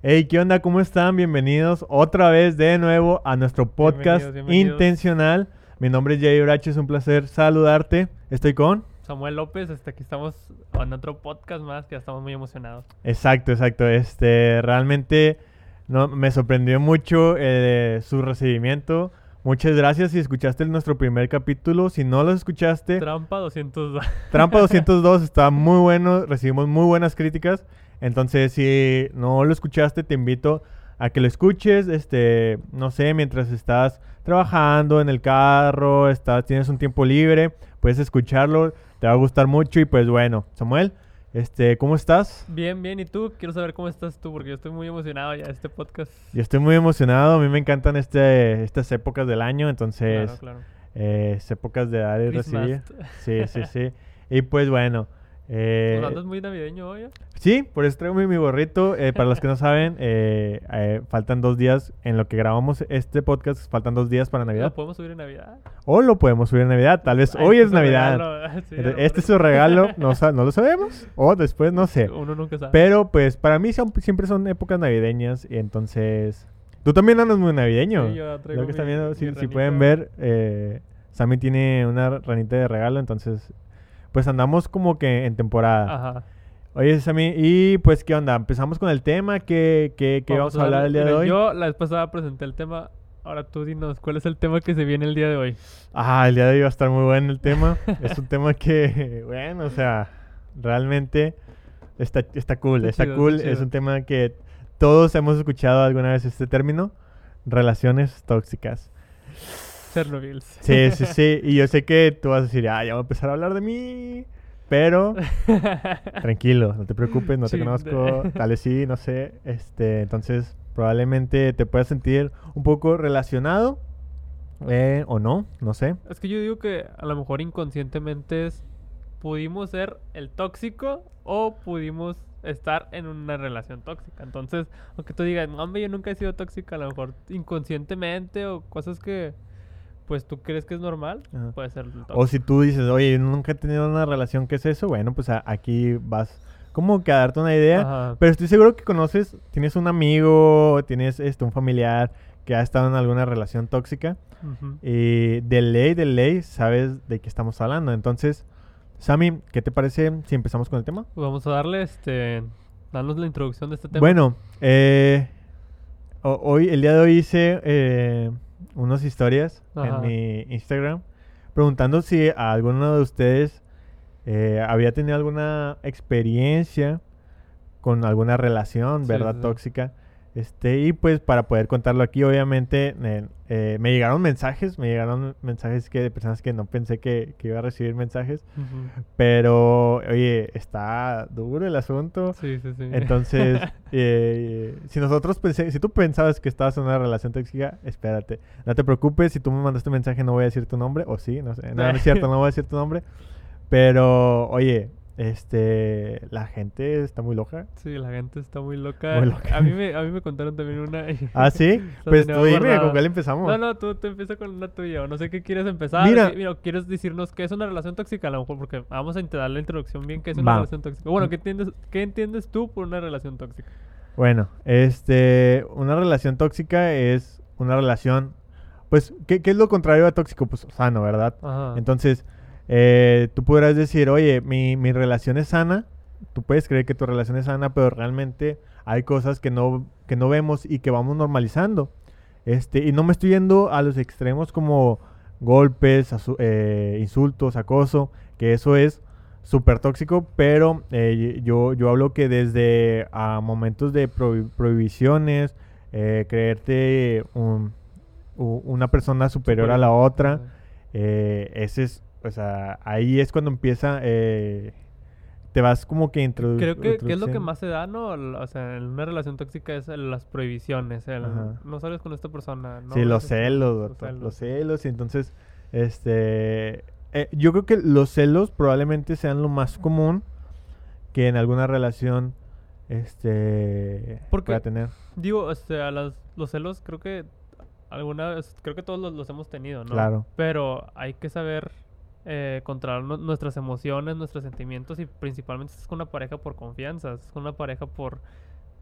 Hey, ¿qué onda? ¿Cómo están? Bienvenidos otra vez de nuevo a nuestro podcast Bienvenidos, bienvenidos. intencional. Mi nombre es Jay Urache, es un placer saludarte. Estoy con. Samuel López, hasta aquí estamos en otro podcast más que ya estamos muy emocionados. Exacto, exacto. Este, realmente no, me sorprendió mucho eh, su recibimiento. Muchas gracias si escuchaste nuestro primer capítulo. Si no lo escuchaste, Trampa 202. Trampa 202 está muy bueno, recibimos muy buenas críticas. Entonces, si no lo escuchaste, te invito a que lo escuches, este, no sé, mientras estás trabajando en el carro, estás, tienes un tiempo libre, puedes escucharlo, te va a gustar mucho y pues bueno, Samuel, este, ¿cómo estás? Bien, bien. ¿Y tú? Quiero saber cómo estás tú, porque yo estoy muy emocionado ya de este podcast. Yo estoy muy emocionado, a mí me encantan este, estas épocas del año, entonces, Claro, claro. eh, es épocas de dar y recibir. Sí, sí, sí. Y pues bueno. Eh, Pues andas muy navideño hoy. ¿eh? Sí, por eso traigo mi, mi gorrito. Eh, para los que no saben, eh, eh, faltan dos días en lo que grabamos este podcast. Faltan dos días para Navidad. ¿Lo podemos subir en Navidad? O lo podemos subir en Navidad. Tal vez Ay, hoy este es Navidad. regalo. Sí, Este es su regalo. No, no lo sabemos. O después, no sé. Uno nunca sabe. Pero pues para mí son, siempre son épocas navideñas. Y entonces... Tú también andas muy navideño. Sí, yo traigo Lo que están mi- viendo, mi si, si pueden ver, eh, Sammy tiene una ranita de regalo. Entonces, pues andamos como que en temporada. Ajá. Oye, Sammy, y pues, ¿qué onda? ¿Empezamos con el tema? ¿Qué, qué, qué vamos, a hablar el día de hoy? Yo la vez pasada presenté el tema. Ahora tú dinos, ¿cuál es el tema que se viene el día de hoy? Ah, el día de hoy va a estar muy bueno el tema. es un tema que, bueno, o sea, realmente está, está cool, Está está, chido, cool. está Es un tema que todos hemos escuchado alguna vez este término, relaciones tóxicas. Chernobyl. Sí, sí, sí. Y yo sé que tú vas a decir, ah, ya voy a empezar a hablar de mí. Pero tranquilo, no te preocupes, no te conozco, tal vez sí, no sé. Este, entonces, probablemente te puedas sentir un poco relacionado eh, o no, no sé. Es que yo digo que a lo mejor inconscientemente es, pudimos ser el tóxico o pudimos estar en una relación tóxica. Entonces, aunque tú digas, hombre, yo nunca he sido tóxica, a lo mejor inconscientemente o cosas que pues tú crees que es normal, Ajá. puede ser. O si tú dices, oye, nunca he tenido una relación, ¿qué es eso? Bueno, pues aquí vas como que a darte una idea. Ajá. Pero estoy seguro que conoces, tienes un amigo, tienes este, un familiar que ha estado en alguna relación tóxica. Y de ley, de ley, sabes de qué estamos hablando. Entonces, Sammy, ¿qué te parece si empezamos con el tema? Pues vamos a darle, este, darnos la introducción de este tema. Bueno, eh, ho- hoy, el día de hoy hice eh, unas historias Ajá. en mi Instagram preguntando si a alguno de ustedes eh, había tenido alguna experiencia con alguna relación, ¿verdad? sí, sí. Tóxica. Este, y pues para poder contarlo aquí, obviamente, eh, eh, me llegaron mensajes, me llegaron mensajes que de personas que no pensé que, que iba a recibir mensajes. Pero, oye, está duro el asunto. Sí, sí, sí. Entonces, eh, si nosotros pensé, si tú pensabas que estabas en una relación tóxica, espérate. No te preocupes, si tú me mandaste un mensaje no voy a decir tu nombre, o sí, no sé. No, no es cierto, no voy a decir tu nombre. Pero, oye, este, la gente está muy loca. Sí, la gente está muy loca. Muy loca. A mí me, a mí me contaron también una. ¿Ah, sí? Pues tú dime, guardada. ¿con cuál empezamos? No, no, tú, tú empieza con una tuya. o No sé qué quieres empezar. Mira. mira, ¿quieres decirnos qué es una relación tóxica? A lo mejor porque vamos a intentar la introducción bien. ¿Qué es una Va. relación tóxica? Bueno, ¿qué entiendes, ¿qué entiendes tú por una relación tóxica? Bueno, este, una relación tóxica es una relación, pues, ¿qué, qué es lo contrario a tóxico? Pues sano, ¿verdad? Ajá. Entonces, eh, tú podrás decir, oye, mi, mi relación es sana. Tú puedes creer que tu relación es sana, pero realmente hay cosas que no, que no vemos y que vamos normalizando. Este, y no me estoy yendo a los extremos como golpes, eh, insultos, acoso, que eso es súper tóxico, pero eh, yo, yo hablo que desde a momentos de prohi- prohibiciones, eh, creerte un- una persona superior a la otra, ese es, o sea, ahí es cuando empieza, eh, te vas como que introdu- Creo que, que es lo que introduciendo. más se da, ¿no? O sea, en una relación tóxica es el- las prohibiciones. El, Ajá. no sales con esta persona. No sí, los celos, los celos. los celos, y entonces, este, eh, yo creo que los celos probablemente sean lo más común que en alguna relación, este, Porque- pueda tener. Digo, este, a las, los celos creo que alguna vez, creo que todos los, los hemos tenido, ¿no? Claro. Pero hay que saber eh, controlar nu- nuestras emociones, nuestros sentimientos y principalmente si es con una pareja por confianza, si es con una pareja por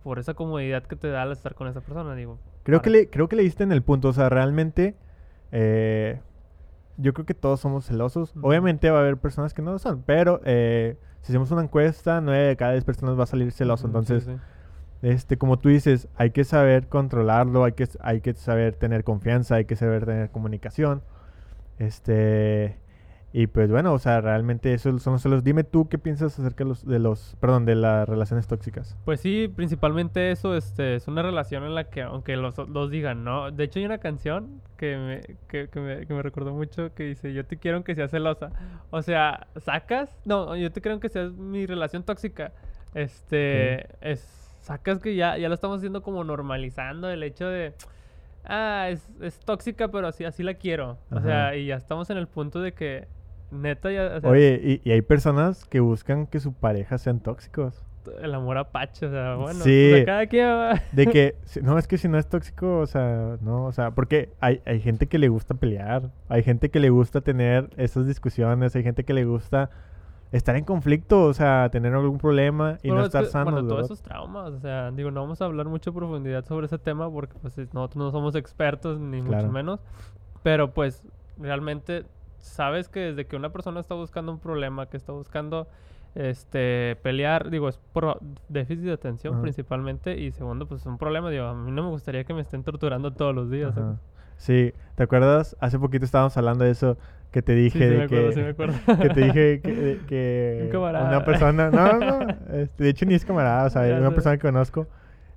por esa comodidad que te da al estar con esa persona, digo. Creo para- que, le, creo que le diste en el punto. O sea, realmente. eh, yo creo que todos somos celosos. Ujú. Obviamente va a haber personas que no lo son. Pero eh, si hacemos una encuesta, 9 de cada 10 personas va a salir celoso. Sí, Entonces, sí. este, como tú dices, hay que saber controlarlo, hay que, hay que saber tener confianza, hay que saber tener comunicación. Este. Y pues bueno, o sea, realmente eso son los celos. Dime tú qué piensas acerca de los, de los, perdón, de las relaciones tóxicas. Pues sí, principalmente eso, este, es una relación en la que, aunque los dos digan, ¿no? De hecho, hay una canción que me, que, que me, que me recordó mucho que dice, yo te quiero aunque seas celosa. O sea, sacas, no, yo te quiero aunque seas mi relación tóxica. Este, es, sacas que ya, ya lo estamos haciendo como normalizando el hecho de, ah, es, es tóxica, pero así, así la quiero. O sea, y ya estamos en el punto de que, neta, ya, o sea, Oye, y, y hay personas que buscan que su pareja sean tóxicos. el amor apache, o sea, bueno, Sí. o sea, cada quien va- De que, no, es que si no es tóxico, o sea, no, o sea, porque hay, hay gente que le gusta pelear, hay gente que le gusta tener esas discusiones, hay gente que le gusta estar en conflicto, o sea, tener algún problema y Bueno, no es estar que, sanos, Bueno, todos esos traumas, o sea, digo, no vamos a hablar mucho a profundidad sobre ese tema porque pues es- nosotros no somos expertos ni Claro. mucho menos, pero pues realmente sabes que desde que una persona está buscando un problema, que está buscando este pelear, digo, es por déficit de atención Ajá. principalmente y segundo, pues es un problema, digo, a mí no me gustaría que me estén torturando todos los días. Sí, ¿te acuerdas? Hace poquito estábamos hablando de eso que te dije sí de me acuerdo, que, sí me acuerdo. que te dije que, que Un camarada. una persona, no, no, este, de hecho ni es camarada, o sea, Ya una sé. persona que conozco,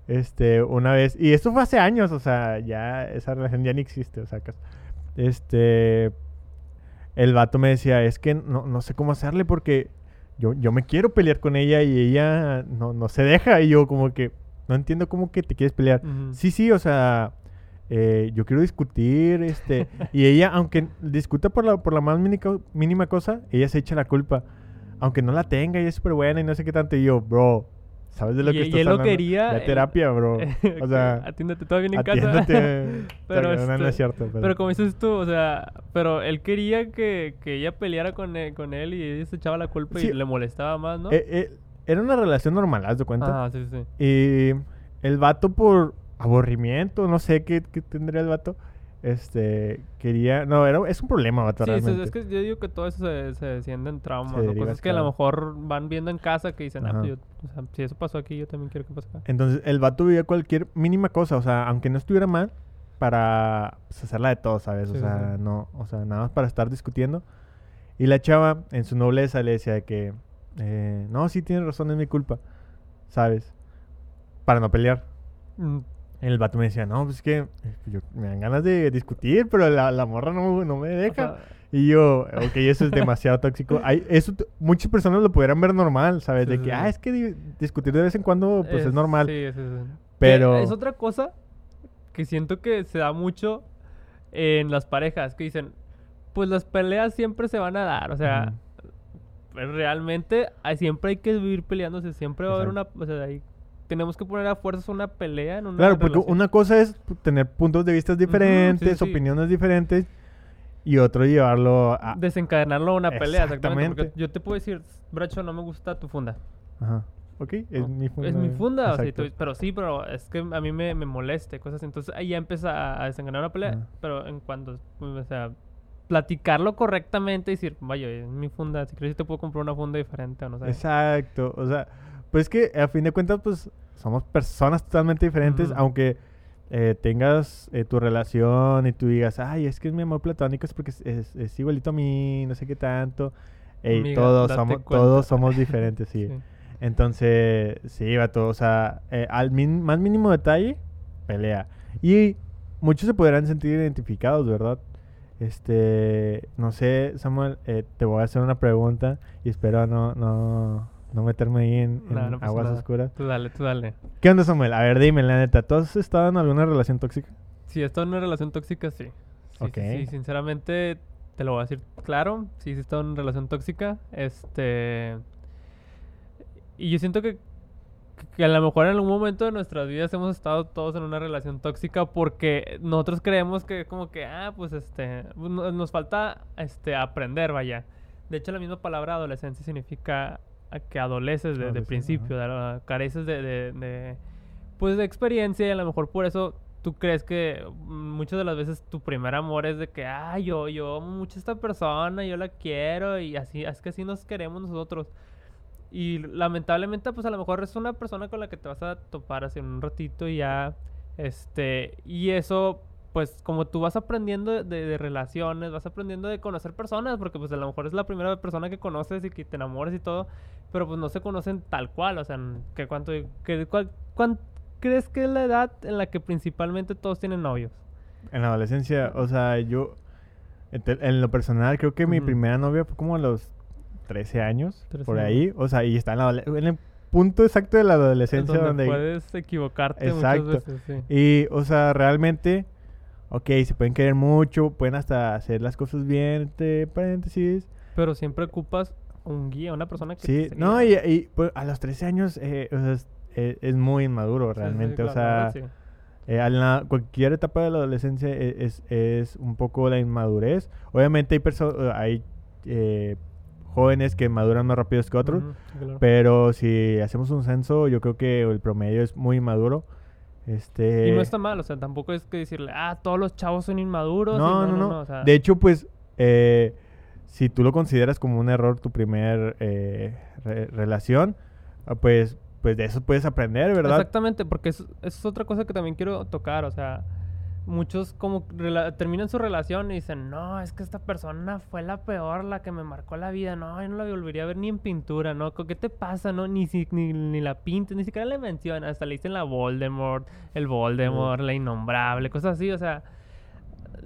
este, una vez, y esto fue hace años, o sea, ya esa relación ya ni existe, o sea, este, el vato me decía, es que no, no sé cómo hacerle porque yo, yo me quiero pelear con ella y ella no, no se deja, y yo como que, no entiendo cómo que te quieres pelear. Sí, sí, o sea, eh, yo quiero discutir, este, y ella, aunque discuta por la, por la más mínima, mínima cosa, ella se echa la culpa. Aunque no la tenga, ella es súper buena y no sé qué tanto. Y yo, bro, ¿sabes de lo Y- que y estás él lo hablando? quería, La él- terapia, bro. O sea, atiéndete todo bien en casa. Pero, O sea, no, no este, es cierto. Pero, Pero como dices tú, o sea, pero él quería que, que ella peleara con él, con él y ella se echaba la culpa Sí. y le molestaba más, ¿no? eh, eh, era una relación normal, ¿haz de cuenta? Ah, sí, sí. Y el vato por aburrimiento, no sé qué, qué tendría el vato, este, quería... No, era, es un problema, vato, Sí, es, realmente. es que yo digo que todo eso se, se desciende en traumas Se o cosas que a lo mejor van viendo en casa que dicen, ah, pues yo, o sea, si eso pasó aquí, yo también quiero que pase acá. Entonces, el vato veía cualquier mínima cosa, o sea, aunque no estuviera mal, para pues, hacerla de todo, ¿sabes? O Sí, sea, sí. no, o sea, nada más para estar discutiendo. Y la chava, en su nobleza, le decía de que, eh, no, sí tienes razón, es mi culpa, ¿sabes? Para no pelear. Mm, El vato me decía, no, pues es que eh, yo, me dan ganas de discutir, pero la, la morra no, no me o deja. sea, Y yo, ok, eso es demasiado tóxico. Hay, eso muchas personas lo pudieran ver normal, ¿sabes? Sí, de sí, que, sí. ah, es que di- discutir de vez en cuando, pues es, normal. Sí, sí, sí. Pero- Es otra cosa que siento que se da mucho en las parejas, que dicen, pues las peleas siempre se van a dar, o sea, pues, realmente siempre hay que vivir peleándose, siempre va a haber una, o sea, ahí tenemos que poner a fuerzas una pelea en una Claro, porque una cosa es tener puntos de vista diferentes, sí, sí. opiniones diferentes, y otro llevarlo a... desencadenarlo a una pelea, exactamente. Yo te puedo decir, Bracho, no me gusta tu funda. Ajá. Ok, es ¿no? mi funda. Es mi funda, o sea, y exacto. tú- pero sí, pero es que a mí me, me moleste, cosas así. Entonces ahí ya empieza a, a desencadenar una pelea, pero en cuanto, o sea, platicarlo correctamente y decir, vaya, es mi funda, si quieres te puedo comprar una funda diferente o no sé. Exacto, o sea, pues que a fin de cuentas, pues somos personas totalmente diferentes, aunque eh, tengas eh, tu relación y tú digas, ay, es que es mi amor platónico, es porque es, es- es igualito a mí, no sé qué tanto. Ey, Amiga, todos, somos, cuenta. todos somos diferentes, sí. Sí. Entonces, sí, vato, o sea, eh, al min- más mínimo detalle, pelea. Y muchos se podrán sentir identificados, ¿verdad? Este, no sé, Samuel, eh, te voy a hacer una pregunta y espero no, no, no meterme ahí en, en No, no pasa aguas nada. oscuras. Tú dale, tú dale. ¿Qué onda, Samuel? A ver, dime, la neta, ¿tú has estado en alguna relación tóxica? Si esto es una relación tóxica, sí. Sí, sí, sí, sinceramente, te lo voy a decir claro. Sí, sí, está en una relación tóxica. Este. Y yo siento que, que a lo mejor en algún momento de nuestras vidas hemos estado todos en una relación tóxica porque nosotros creemos que, como que, ah, pues este. no- Nos falta este, aprender, vaya. De hecho, la misma palabra adolescencia significa que adoleces de, de principio, de- careces de, de- de pues de experiencia y a lo mejor por eso tú crees que mm, muchas de las veces tu primer amor es de que, ah, yo, yo amo mucho a esta persona, yo la quiero y así, es que así nos queremos nosotros. Y lamentablemente, pues a lo mejor es una persona con la que te vas a topar hace un ratito y ya, este, y eso, pues como tú vas aprendiendo de, de relaciones, vas aprendiendo de conocer personas, porque pues a lo mejor es la primera persona que conoces y que te enamoras y todo, pero pues no se conocen tal cual, o sea, que cuánto, que, cuál, cuán- crees que es la edad en la que principalmente todos tienen novios? En la adolescencia, o sea, yo, en lo personal, creo que mi primera novia fue como a los 13 años, 13 por años. ahí. O sea, y está en, la en el punto exacto de la Es adolescencia donde, donde... puedes equivocarte Exacto. muchas veces, sí. Y, o sea, realmente, ok, se pueden querer mucho, pueden hasta hacer las cosas bien, entre paréntesis. Pero siempre ocupas un guía, una persona que Sí, te no, y, y, pues, a los 13 años eh, o sea, es, eh, es muy inmaduro Sí, sí, realmente. claro, o sea, eh, a la- cualquier etapa de la adolescencia e- es, es un poco la inmadurez. Obviamente hay, perso- hay eh, jóvenes que maduran más rápido que otros, claro. pero si hacemos un censo, yo creo que el promedio es muy inmaduro. Este, Y no está mal, o sea, tampoco es que decirle, ah, todos los chavos son inmaduros. No, no, no. o sea, De hecho, pues, eh, si tú lo consideras como un error tu primer eh, re- relación, ah, pues, pues de eso puedes aprender, ¿verdad? Exactamente, porque eso, eso es otra cosa que también quiero tocar, o sea, muchos como terminan su relación y dicen, no, es que esta persona fue la peor, la que me marcó la vida, no, yo no la volvería a ver ni en pintura, ¿no? ¿Qué te pasa, no? Ni, si- ni, ni la pintas, ni siquiera le mencionas, hasta le dicen la Voldemort, el Voldemort, la innombrable, cosas así, o sea,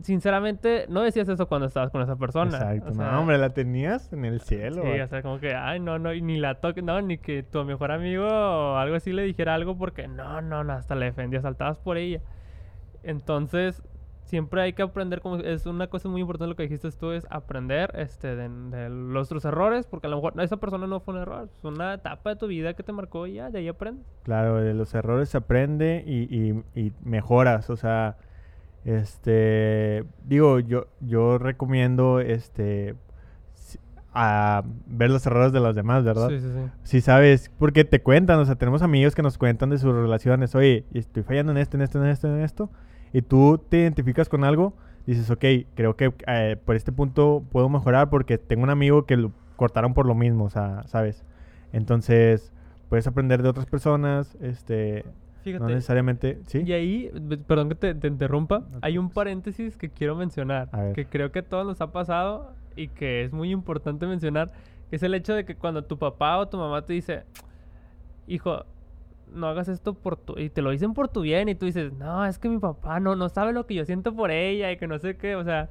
sinceramente, no decías eso cuando estabas con esa persona. Exacto. o sea, no, hombre, la tenías en el cielo. Sí, o sea, como que, ay, no, no, y ni la toques, no, ni que tu mejor amigo o algo así le dijera algo porque, no, no, no, hasta la defendías, saltabas por ella. Entonces, siempre hay que aprender, como es una cosa muy importante lo que dijiste tú, es aprender este, de, de los otros errores, porque a lo mejor esa persona no fue un error, es una etapa de tu vida que te marcó y ya, de ahí aprendes. Claro, de los errores se aprende y, y- y mejoras. O sea, este, digo, yo, yo recomiendo, este, a ver los errores de los demás, ¿verdad? Sí, sí, sí. Si sabes, porque te cuentan, o sea, tenemos amigos que nos cuentan de sus relaciones, oye, estoy fallando en esto, en esto, en esto, en esto, y tú te identificas con algo, dices, ok, creo que eh, por este punto puedo mejorar porque tengo un amigo que lo cortaron por lo mismo, o sea, ¿sabes? Entonces, puedes aprender de otras personas, este, no Fíjate. necesariamente, ¿sí? Y ahí, perdón que te, te interrumpa, No te hay un paréntesis que quiero mencionar, que creo que a todos nos ha pasado y que es muy importante mencionar, que es el hecho de que cuando tu papá o tu mamá te dice, hijo, no hagas esto por tu... y te lo dicen por tu bien y tú dices, no, es que mi papá no, no sabe lo que yo siento por ella y que no sé qué, o sea,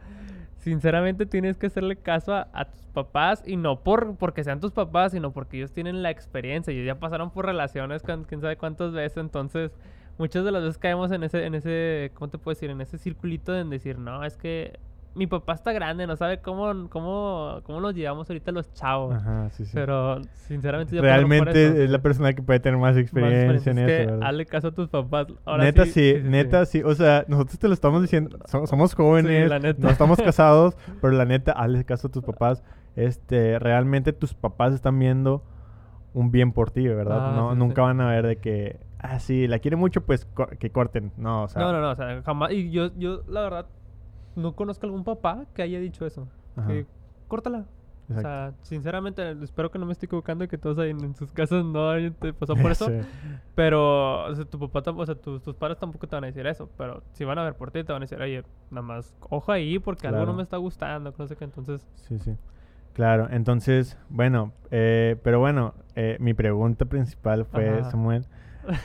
sinceramente tienes que hacerle caso a, tus papás y no por porque sean tus papás, sino porque ellos tienen la experiencia, ellos ya pasaron por relaciones con quién sabe cuántas veces, entonces muchas de las veces caemos en ese, en ese, ¿cómo te puedo decir? En ese circulito de decir, no, es que mi papá está grande, no sabe cómo, cómo, cómo nos llevamos ahorita los chavos. Ajá, sí, sí. Pero sinceramente eso, Realmente es la persona que puede tener más Más experiencia en es que eso, ¿verdad? hazle caso a tus papás. Ahora neta sí, sí, neta sí. O sea, nosotros te lo estamos diciendo. so- somos jóvenes, la neta. no estamos casados, pero la neta, hazle caso a tus papás. Este, realmente tus papás están viendo un bien por ti, ¿verdad? Ah, no, nunca van a ver de que, ah, sí, la quiere mucho, pues co- que corten. No, o sea. No, no, no, o sea, jamás. Y yo, yo, la verdad, no conozco algún papá que haya dicho eso. Ajá, Que córtala. O exacto. sea, sinceramente, espero que no me esté equivocando y que todos ahí en, sus casas no hayan te pasó por eso. Sí. Pero, o sea, tu papá, o sea, tus, tus padres tampoco te van a decir eso. Pero si van a ver por ti, te van a decir, oye, nada más, ojo ahí porque algo no Claro. me está gustando, no sé qué. Entonces, Sí, sí. Claro, entonces, bueno, eh, pero bueno, eh, mi pregunta principal fue, Ajá. Samuel,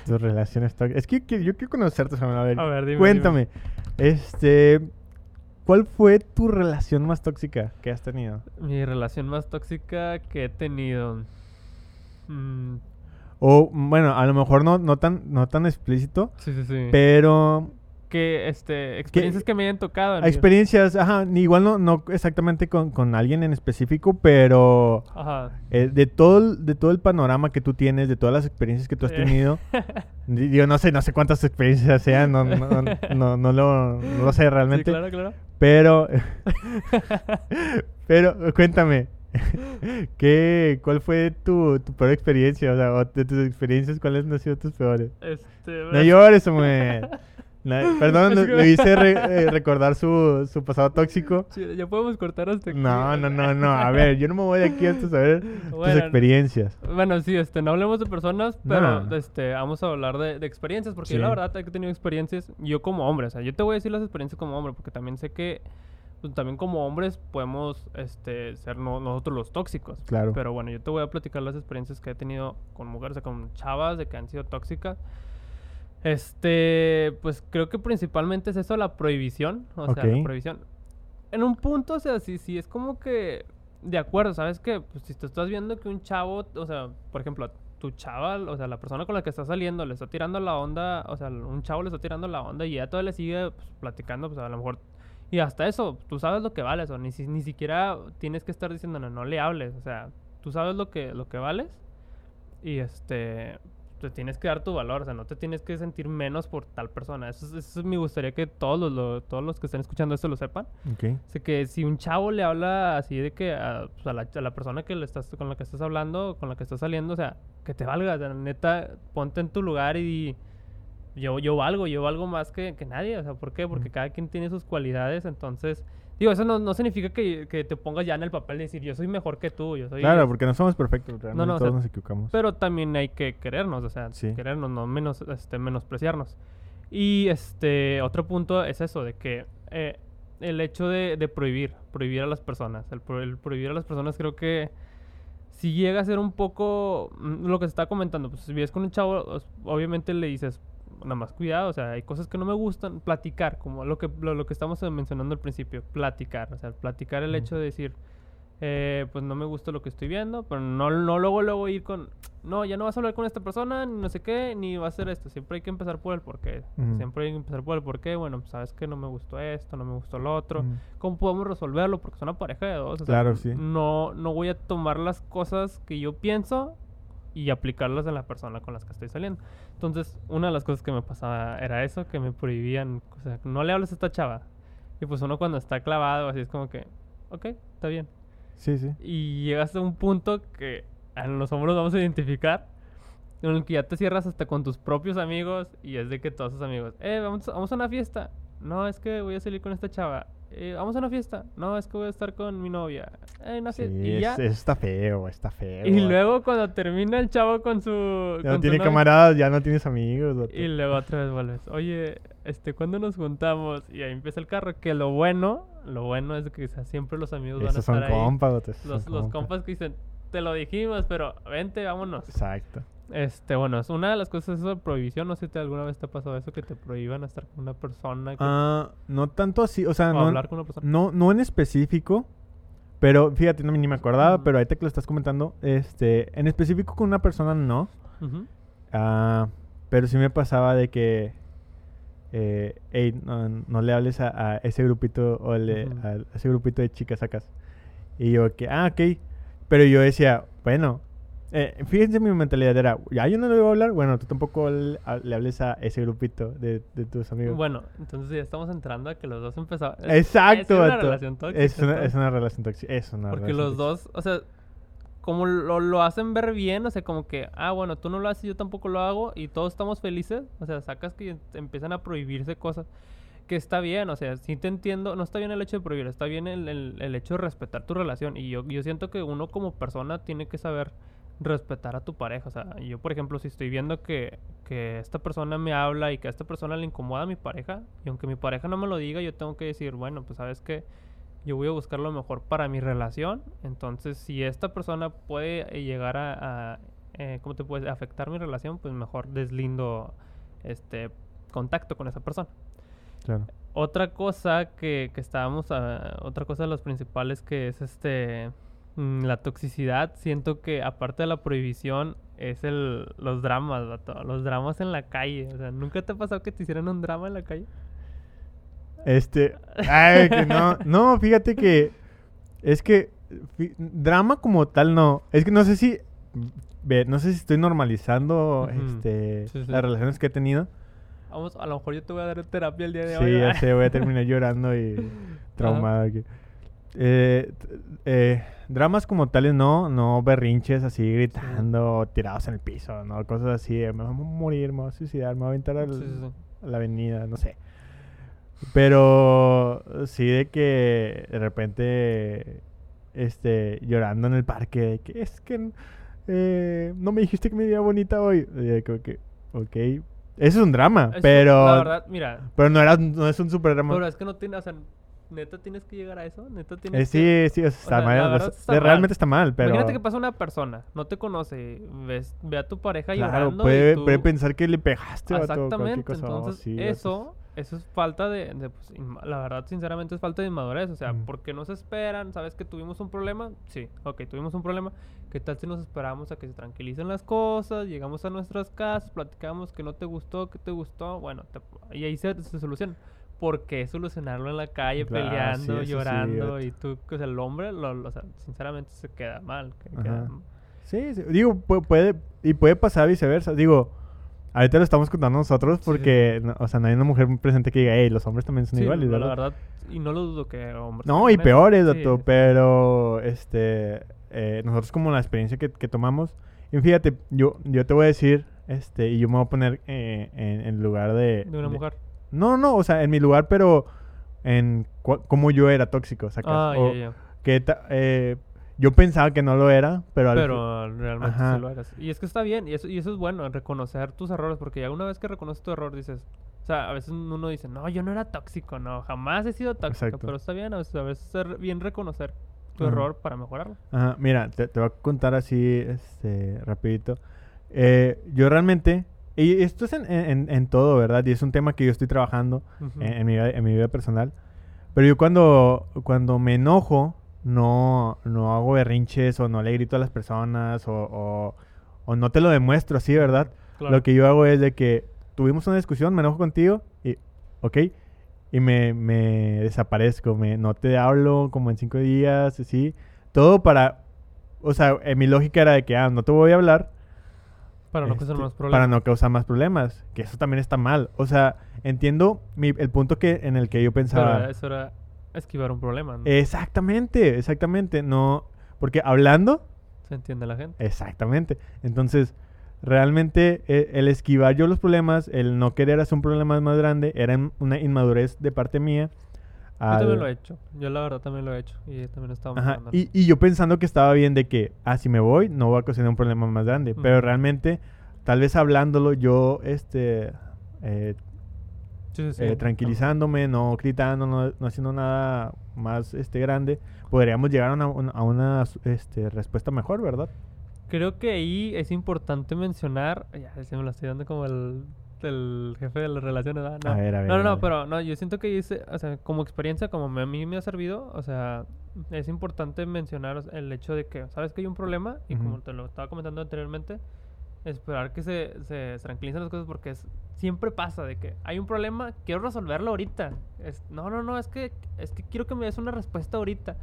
tus relaciones tóxicas. Es que, que yo quiero conocerte, Samuel. A ver, A ver, dime, cuéntame. Este, ¿cuál fue tu relación más tóxica que has tenido? mi relación más tóxica que he tenido. Mm, O, bueno, a lo mejor no, no, tan, no tan explícito, sí, sí, sí. pero que, este, experiencias que me hayan tocado. amigo. experiencias, ajá, igual no, no exactamente con, con alguien en específico, pero Ajá. eh, de, todo, el- de todo el panorama que tú tienes, de todas las experiencias que tú has tenido, digo, no sé, no sé cuántas experiencias sean, no, no, no, no lo, no lo sé Sí, realmente, claro, claro. Pero, pero cuéntame, ¿Qué, ¿Cuál fue tu, tu peor experiencia? O sea, de tus experiencias, ¿cuáles han sido tus peores? Este, No llores, Samuel. Perdón, lo hice re- eh, recordar su, su pasado tóxico. Sí, ya podemos cortar hasta aquí. No, no, no, no. A ver, yo no me voy de aquí hasta saber tus Bueno, experiencias. Bueno, sí, este, no hablemos de personas, No. pero este, vamos a hablar de, de experiencias, porque yo la verdad he tenido experiencias, yo como hombre, o sea, yo te voy a decir las experiencias como hombre, porque también sé que pues, también como hombres podemos este, ser no- nosotros los tóxicos. Claro. Pero bueno, yo te voy a platicar las experiencias que he tenido con mujeres, o sea, con chavas de que han sido tóxicas. Este, pues creo que principalmente es eso, la prohibición. O sea, la prohibición. En un punto, o sea, sí, sí, es como que de acuerdo, ¿sabes qué? Pues si tú estás viendo que un chavo, o sea, por ejemplo, tu chava, o sea, la persona con la que está saliendo le está tirando la onda, o sea, un chavo le está tirando la onda y ella todavía le sigue pues, platicando, pues a lo mejor. Y hasta eso, tú sabes lo que vales, o ni, si- ni siquiera tienes que estar diciendo, no, no le hables, o sea, tú sabes lo que, lo que vales y este te tienes que dar tu valor, o sea, no te tienes que sentir menos por tal persona. Eso, es- eso me gustaría que todos los, lo- todos los que estén escuchando esto lo sepan. Ok. Así que si un chavo le habla así de que a, pues, a la, a la persona que le estás, con la que estás hablando, con la que estás saliendo, o sea, que te valga, o sea, neta, ponte en tu lugar y yo, yo valgo, yo valgo más que, que nadie, o sea, ¿por qué? Porque Mm. cada quien tiene sus cualidades, entonces, digo, eso no, no significa que, que te pongas ya en el papel de decir, yo soy mejor que tú, yo soy... Claro, porque no somos perfectos, realmente no, todos sea, nos equivocamos. Pero también hay que querernos, o sea, Sí. querernos, no menos, este, menospreciarnos. Y este otro punto es eso, de que eh, el hecho de, de prohibir, prohibir a las personas. El, pro- el prohibir a las personas creo que si llega a ser un poco mm, lo que se está comentando. Pues si vives con un chavo, obviamente le dices, nada más cuidado, o sea, hay cosas que no me gustan, platicar, como lo que, lo, lo que estamos mencionando al principio, platicar, o sea, platicar el hecho de decir, eh, pues no me gusta lo que estoy viendo, pero no, no luego, luego ir con, no, ya no vas a hablar con esta persona, ni no sé qué, ni va a hacer esto, siempre hay que empezar por el porqué, siempre hay que empezar por el porqué, bueno, pues sabes que no me gustó esto, no me gustó lo otro. ¿cómo podemos resolverlo? Porque es una pareja de dos, o sea, Claro, sí. no, no voy a tomar las cosas que yo pienso y aplicarlas en la persona con las que estoy saliendo. Entonces, una de las cosas que me pasaba era eso, que me prohibían, o sea, no le hables a esta chava. Y pues uno cuando está clavado, así es como que, ok, está bien. Sí, sí. Y llegas a un punto que a los vamos a identificar, en el que ya te cierras hasta con tus propios amigos y es de que todos tus amigos, eh, vamos, vamos a una fiesta. No, es que voy a salir con esta chava. "Eh, vamos a una fiesta. No, es que voy a estar con mi novia. Eh, Sí, y ya. está feo, está feo. Y luego cuando termina el chavo con su... Ya con no tiene camaradas, ya no tienes amigos. Y luego otra vez vuelves. Oye, este, ¿cuándo nos juntamos? Y ahí empieza el carro. Que lo bueno, lo bueno es que siempre los amigos van a Esos son estar ahí. compas, esos Los, son los compas que dicen, te lo dijimos, pero vente, vámonos. Exacto. Este, bueno, es una de las cosas eso de prohibición. No sé si te- alguna vez te ha pasado eso, que te prohíban estar con una persona Ah, no tanto así, o sea, o no, hablar con una persona. no, no en específico, pero fíjate, no, ni me acordaba, Ujú. pero ahorita que lo estás comentando, este, en específico con una persona no, ah, pero sí me pasaba de que, eh, "Ey, no, no le hables a, a ese grupito o le- a, a ese grupito de chicas sacas. Y yo que, ah, ok, pero yo decía, bueno, eh, fíjense mi mentalidad era, ya yo no le voy a hablar, bueno, tú tampoco le, hables a ese grupito de, de tus amigos. Bueno, entonces ya estamos entrando a que los dos empezaban. Exacto, Es una relación tóxica. Es una, entonces. es una relación tóxica. Es una Porque relación los tóxica. dos, o sea, como lo, lo hacen ver bien, o sea, como que, ah, bueno, tú no lo haces, yo tampoco lo hago, y todos estamos felices, o sea, sacas que em- empiezan a prohibirse cosas, que está bien, o sea, sí te entiendo, no está bien el hecho de prohibir, está bien el, el- el hecho de respetar tu relación, y yo, yo siento que uno como persona tiene que saber respetar a tu pareja, o sea, yo por ejemplo, si estoy viendo que, que esta persona me habla y que a esta persona le incomoda a mi pareja, y aunque mi pareja no me lo diga, yo tengo que decir, bueno, pues sabes que yo voy a buscar lo mejor para mi relación. Entonces, si esta persona puede eh, llegar a, a, eh, ¿cómo te puedes afectar mi relación? Pues mejor deslindo este contacto con esa persona. Claro. Otra cosa que, que estábamos, ah, otra cosa de las principales que es este la toxicidad. Siento que aparte de la prohibición es el los dramas, vato, los dramas en la calle. O sea, ¿nunca te ha pasado que te hicieran un drama en la calle? Este. Ay, que no. No, fíjate que. Es que. Drama como tal no. Es que no sé si. ve, No sé si estoy normalizando este, Sí, sí. las relaciones que he tenido. Vamos, a lo mejor yo te voy a dar terapia el día de Sí, hoy. ya ¿verdad? sé, voy a terminar llorando y traumado. aquí. eh, eh, dramas como tales no, no berrinches así gritando, tirados en el piso, no, cosas así, eh, me voy a morir, me voy a suicidar, me voy a aventar al- Sí, sí, sí. a la avenida, no sé. Pero sí de que de repente este llorando en el parque, de que es que eh, no me dijiste que me veía bonita hoy. Y de como que, ok. Eso es un drama, Eso, pero La verdad, mira. pero no era no es un super drama. Pero es que no tiene. O sea, neta tienes que llegar a eso. Neta Eh, tienes que. sí, sí, o sea, está mal, verdad está mal. realmente está mal, pero Imagínate que pasa una persona, no te conoce, ves, ve a tu pareja claro, llorando. puede, y tú... puede pensar que le pegaste o Exactamente, cosa. oh, entonces sí, eso, eso es falta de, de, pues, la verdad, sinceramente es falta de inmadurez, o sea, Mm. porque no se esperan, sabes que tuvimos un problema, sí, ok, tuvimos un problema, ¿qué tal si nos esperamos a que se tranquilicen las cosas, llegamos a nuestras casas, platicamos que no te gustó, que te gustó, bueno, te- y ahí se, se soluciona. ¿Por qué solucionarlo en la calle Claro, peleando, sí, sí, llorando vato. y tú, o sea, el hombre, lo, lo- o sea, sinceramente se queda mal, queda- Sí, sí, digo, pu- puede, y puede pasar viceversa. Digo, ahorita lo estamos contando nosotros Sí, porque, no- o sea, no hay una mujer presente que diga, hey, los hombres también son Sí, iguales, la ¿verdad? verdad, y no lo dudo que hombres No, y peores, Sí, sí. pero, este, eh, nosotros como la experiencia que, que tomamos, y fíjate, yo, yo te voy a decir, este, y yo me voy a poner eh, en, lugar de... de una de- mujer. No, no, o sea, en mi lugar, pero en cómo yo era tóxico, ¿sacas? Ah, O ya, ya. que eh, yo pensaba que no lo era, pero... al Pero realmente Ajá. sí lo eres. Y es que está bien, y eso, y eso es bueno, reconocer tus errores, porque ya una vez que reconoces tu error dices, o sea, a veces uno dice, no, yo no era tóxico, no, jamás he sido tóxico, Exacto. pero está bien, a veces, a veces ser bien reconocer tu Ajá. error para mejorarlo. Ajá, mira, te, te voy a contar así, este, rapidito. Eh, yo realmente, y esto es en, en- en todo, ¿verdad? Y es un tema que yo estoy trabajando Ujú. en, en mi, vida- en mi vida personal. Pero yo cuando, cuando me enojo, no, no hago berrinches o no le grito a las personas o, o, o no te lo demuestro así, ¿verdad? Claro. Lo que yo hago es de que tuvimos una discusión, me enojo contigo y, ok, y me, me desaparezco, me, no te hablo como en cinco días, así. Todo para, o sea, en mi lógica era de que, ah, no te voy a hablar. Para no causar este, más problemas. Para no causar más problemas, que eso también está mal. O sea, entiendo mi- el punto que, en el que yo Pero pensaba. eso era esquivar un problema, ¿no? Exactamente, exactamente, no, porque hablando, Se entiende la gente. Exactamente. Entonces, realmente eh, el esquivar yo los problemas, el no querer hacer un problema más grande, era una inmadurez de parte mía. Yo también lo he hecho. Yo la verdad también lo he hecho. Y también estaba Ajá. Y, y yo pensando que estaba bien de que, ah, si me voy, no voy a ocasionar un problema más grande. Pero realmente, tal vez hablándolo, yo, este, eh, Sí, sí, sí. eh, tranquilizándome, no gritando, no, no haciendo nada más este, grande, podríamos llegar a una, a una este, respuesta mejor, ¿verdad? Creo que ahí es importante mencionar. Ya, se me lo estoy dando como el, el jefe de las relaciones, ¿verdad? No. A ver, a ver, no, no, pero no, yo siento que hice, o sea, como experiencia, como me- a mí me ha servido, o sea, es importante mencionar el hecho de que, ¿sabes que hay un problema? Y como te lo estaba comentando anteriormente, esperar que se, se, se tranquilicen las cosas porque es, siempre pasa de que hay un problema, quiero resolverlo ahorita. Es, no, no, no, es que, es que quiero que me des una respuesta ahorita.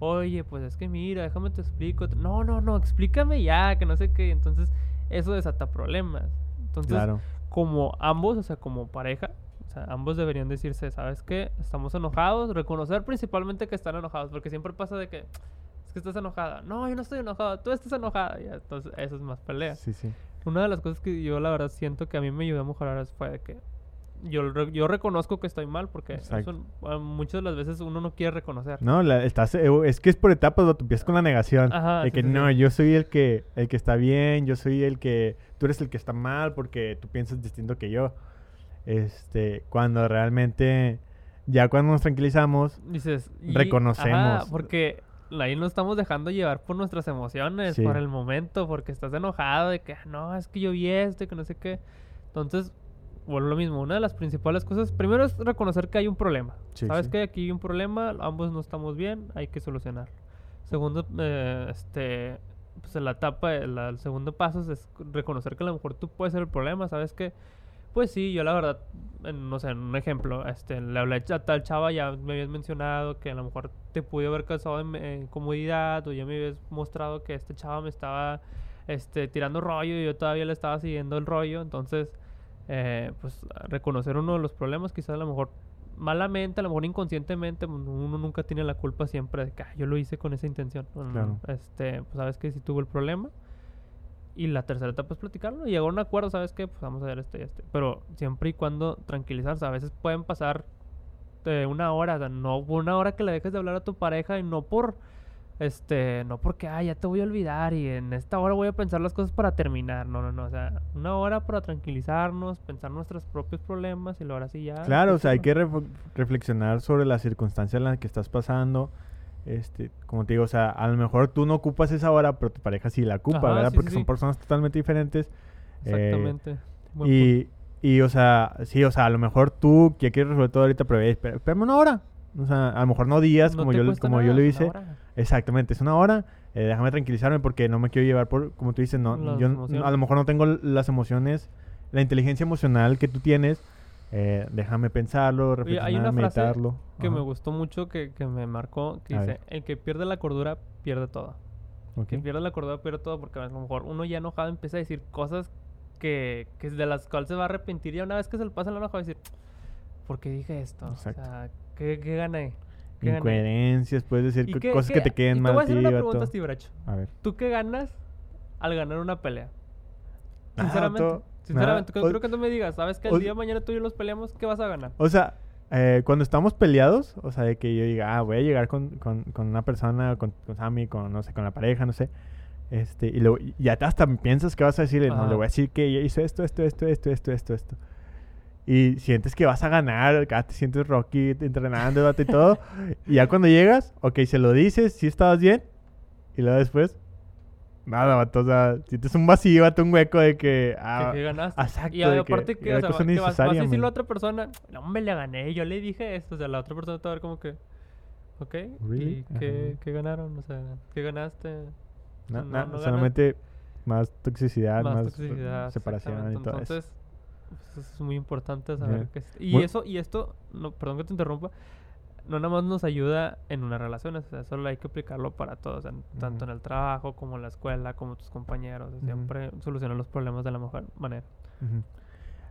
Oye, pues es que mira, déjame te explico. No, no, no, explícame ya, que no sé qué. Entonces, eso desata problemas. Entonces, Claro. Como ambos, o sea, como pareja, o sea, ambos deberían decirse, ¿sabes qué? Estamos enojados, reconocer principalmente que están enojados, porque siempre pasa de que es que estás enojada. No, yo no estoy enojada, tú estás enojada. Y entonces, eso es más pelea. Sí, sí. Una de las cosas que yo la verdad siento que a mí me ayudó a mejorar fue de que yo, yo reconozco que estoy mal porque eso, muchas de las veces uno no quiere reconocer. No, la- estás, eh, es que es por etapas, tú empiezas con la negación. Ajá, de sí, que sí, no, sí. yo soy el que, el que está bien, yo soy el que, tú eres el que está mal porque tú piensas distinto que yo. Este, cuando realmente, ya cuando nos tranquilizamos, Dices, y- Reconocemos. ajá, porque ahí nos estamos dejando llevar por nuestras emociones, por el momento, porque estás enojado de que "Ah, no, es que yo vi esto y que no sé qué. Entonces, bueno, lo mismo, una de las principales cosas, primero es reconocer que hay un problema. Sí, Sabes sí. que aquí hay un problema, ambos no estamos bien, hay que solucionarlo. Segundo, eh, este, pues la etapa, el, el segundo paso es reconocer que a lo mejor tú puedes ser el problema, ¿sabes qué? Pues sí, yo la verdad, en, no sé, en un ejemplo, este, le hablé a tal chava, ya me habías mencionado que a lo mejor te pude haber causado en, en comodidad o ya me habías mostrado que este chava me estaba este, tirando rollo y yo todavía le estaba siguiendo el rollo, entonces, eh, pues reconocer uno de los problemas, quizás a lo mejor malamente, a lo mejor inconscientemente, pues, uno nunca tiene la culpa siempre de que "Ah, yo lo hice con esa intención. No, no, no. Claro. Este, pues sabes que sí tuvo el problema. Y la tercera etapa es platicarlo. Y llegar a un acuerdo, ¿sabes qué? Pues vamos a ver esto y esto. Pero siempre y cuando tranquilizarse. A veces pueden pasar eh, una hora. O sea, no una hora que le dejes de hablar a tu pareja y no por. Este, no porque, ah, ya te voy a olvidar y en esta hora voy a pensar las cosas para terminar. No, no, no. O sea, una hora para tranquilizarnos, pensar nuestros propios problemas y luego ahora sí ya. Claro, o sea, hay que reflexionar sobre la circunstancia en la que estás pasando. Este, como te digo, o sea, a lo mejor tú no ocupas esa hora, pero tu pareja sí la ocupa, Ajá, ¿verdad? sí, Porque sí, son sí. personas totalmente diferentes. eh, Exactamente. Y, y, o sea, sí, o sea, a lo mejor tú que quieres resolver todo ahorita, pero espérame una hora. O sea, a lo mejor no días No como yo, como yo nada, lo una hice. Exactamente, es una hora. eh, déjame tranquilizarme porque no me quiero llevar por, como tú dices, no, yo a lo mejor no tengo las emociones, la inteligencia emocional que tú tienes. eh, déjame pensarlo, Oye, reflexionar, hay una frase meditarlo. que me gustó mucho, que, que me marcó, que A dice, ver. el que pierde la cordura, pierde todo. ok. Que pierde la cordura, pierde todo, porque a lo mejor uno ya enojado empieza a decir cosas que, que de las cuales se va a arrepentir ya una vez que se le pasa el enojo, va a decir, ¿por qué dije esto? Exacto. O sea, ¿qué, qué gané? ¿Qué gané? Incoherencias, puedes decir ¿Y co- qué- cosas que te queden y mal Te voy a a ti, hacer una vato. pregunta, Steve Bracho. A ver. ¿Tú qué ganas al ganar una pelea? Sinceramente, vato, sinceramente, creo que tú me digas, ¿sabes que el día de mañana tú y yo los peleamos, qué vas a ganar? O sea, eh, cuando estamos peleados, o sea, de que yo diga, ah, voy a llegar con, con, con una persona, con, con Sammy, con, no sé, con la pareja, no sé. Este, y luego, y hasta piensas que vas a decirle, no, le voy a decir que ella hizo esto, esto, esto, esto, esto, esto, esto. Y sientes que vas a ganar, acá te sientes Rocky entrenando y todo. y ya cuando llegas, ok, se lo dices, si estabas bien. Y luego después, nada, vato, o sea, sientes un vacío, vato, un hueco de que, ah, que, que ganaste. exacto, Y de que aparte que, era o sea, que vas, vas a decirle a otra persona, no, hombre, le gané, yo le dije esto. O sea, la otra persona te va a ver como que, ok, Really? ¿y qué, qué ganaron? O sea, ¿qué ganaste? Na- No, na- no ganas. solamente más toxicidad, más, Más toxicidad. separación y todo eso. Pues, es muy importante saber que... Y eso, y esto, no, perdón que te interrumpa, no nada más nos ayuda en una relación, o sea, solo hay que aplicarlo para todos, en- tanto en el trabajo, como en la escuela, como tus compañeros, siempre solucionar los problemas de la mejor manera.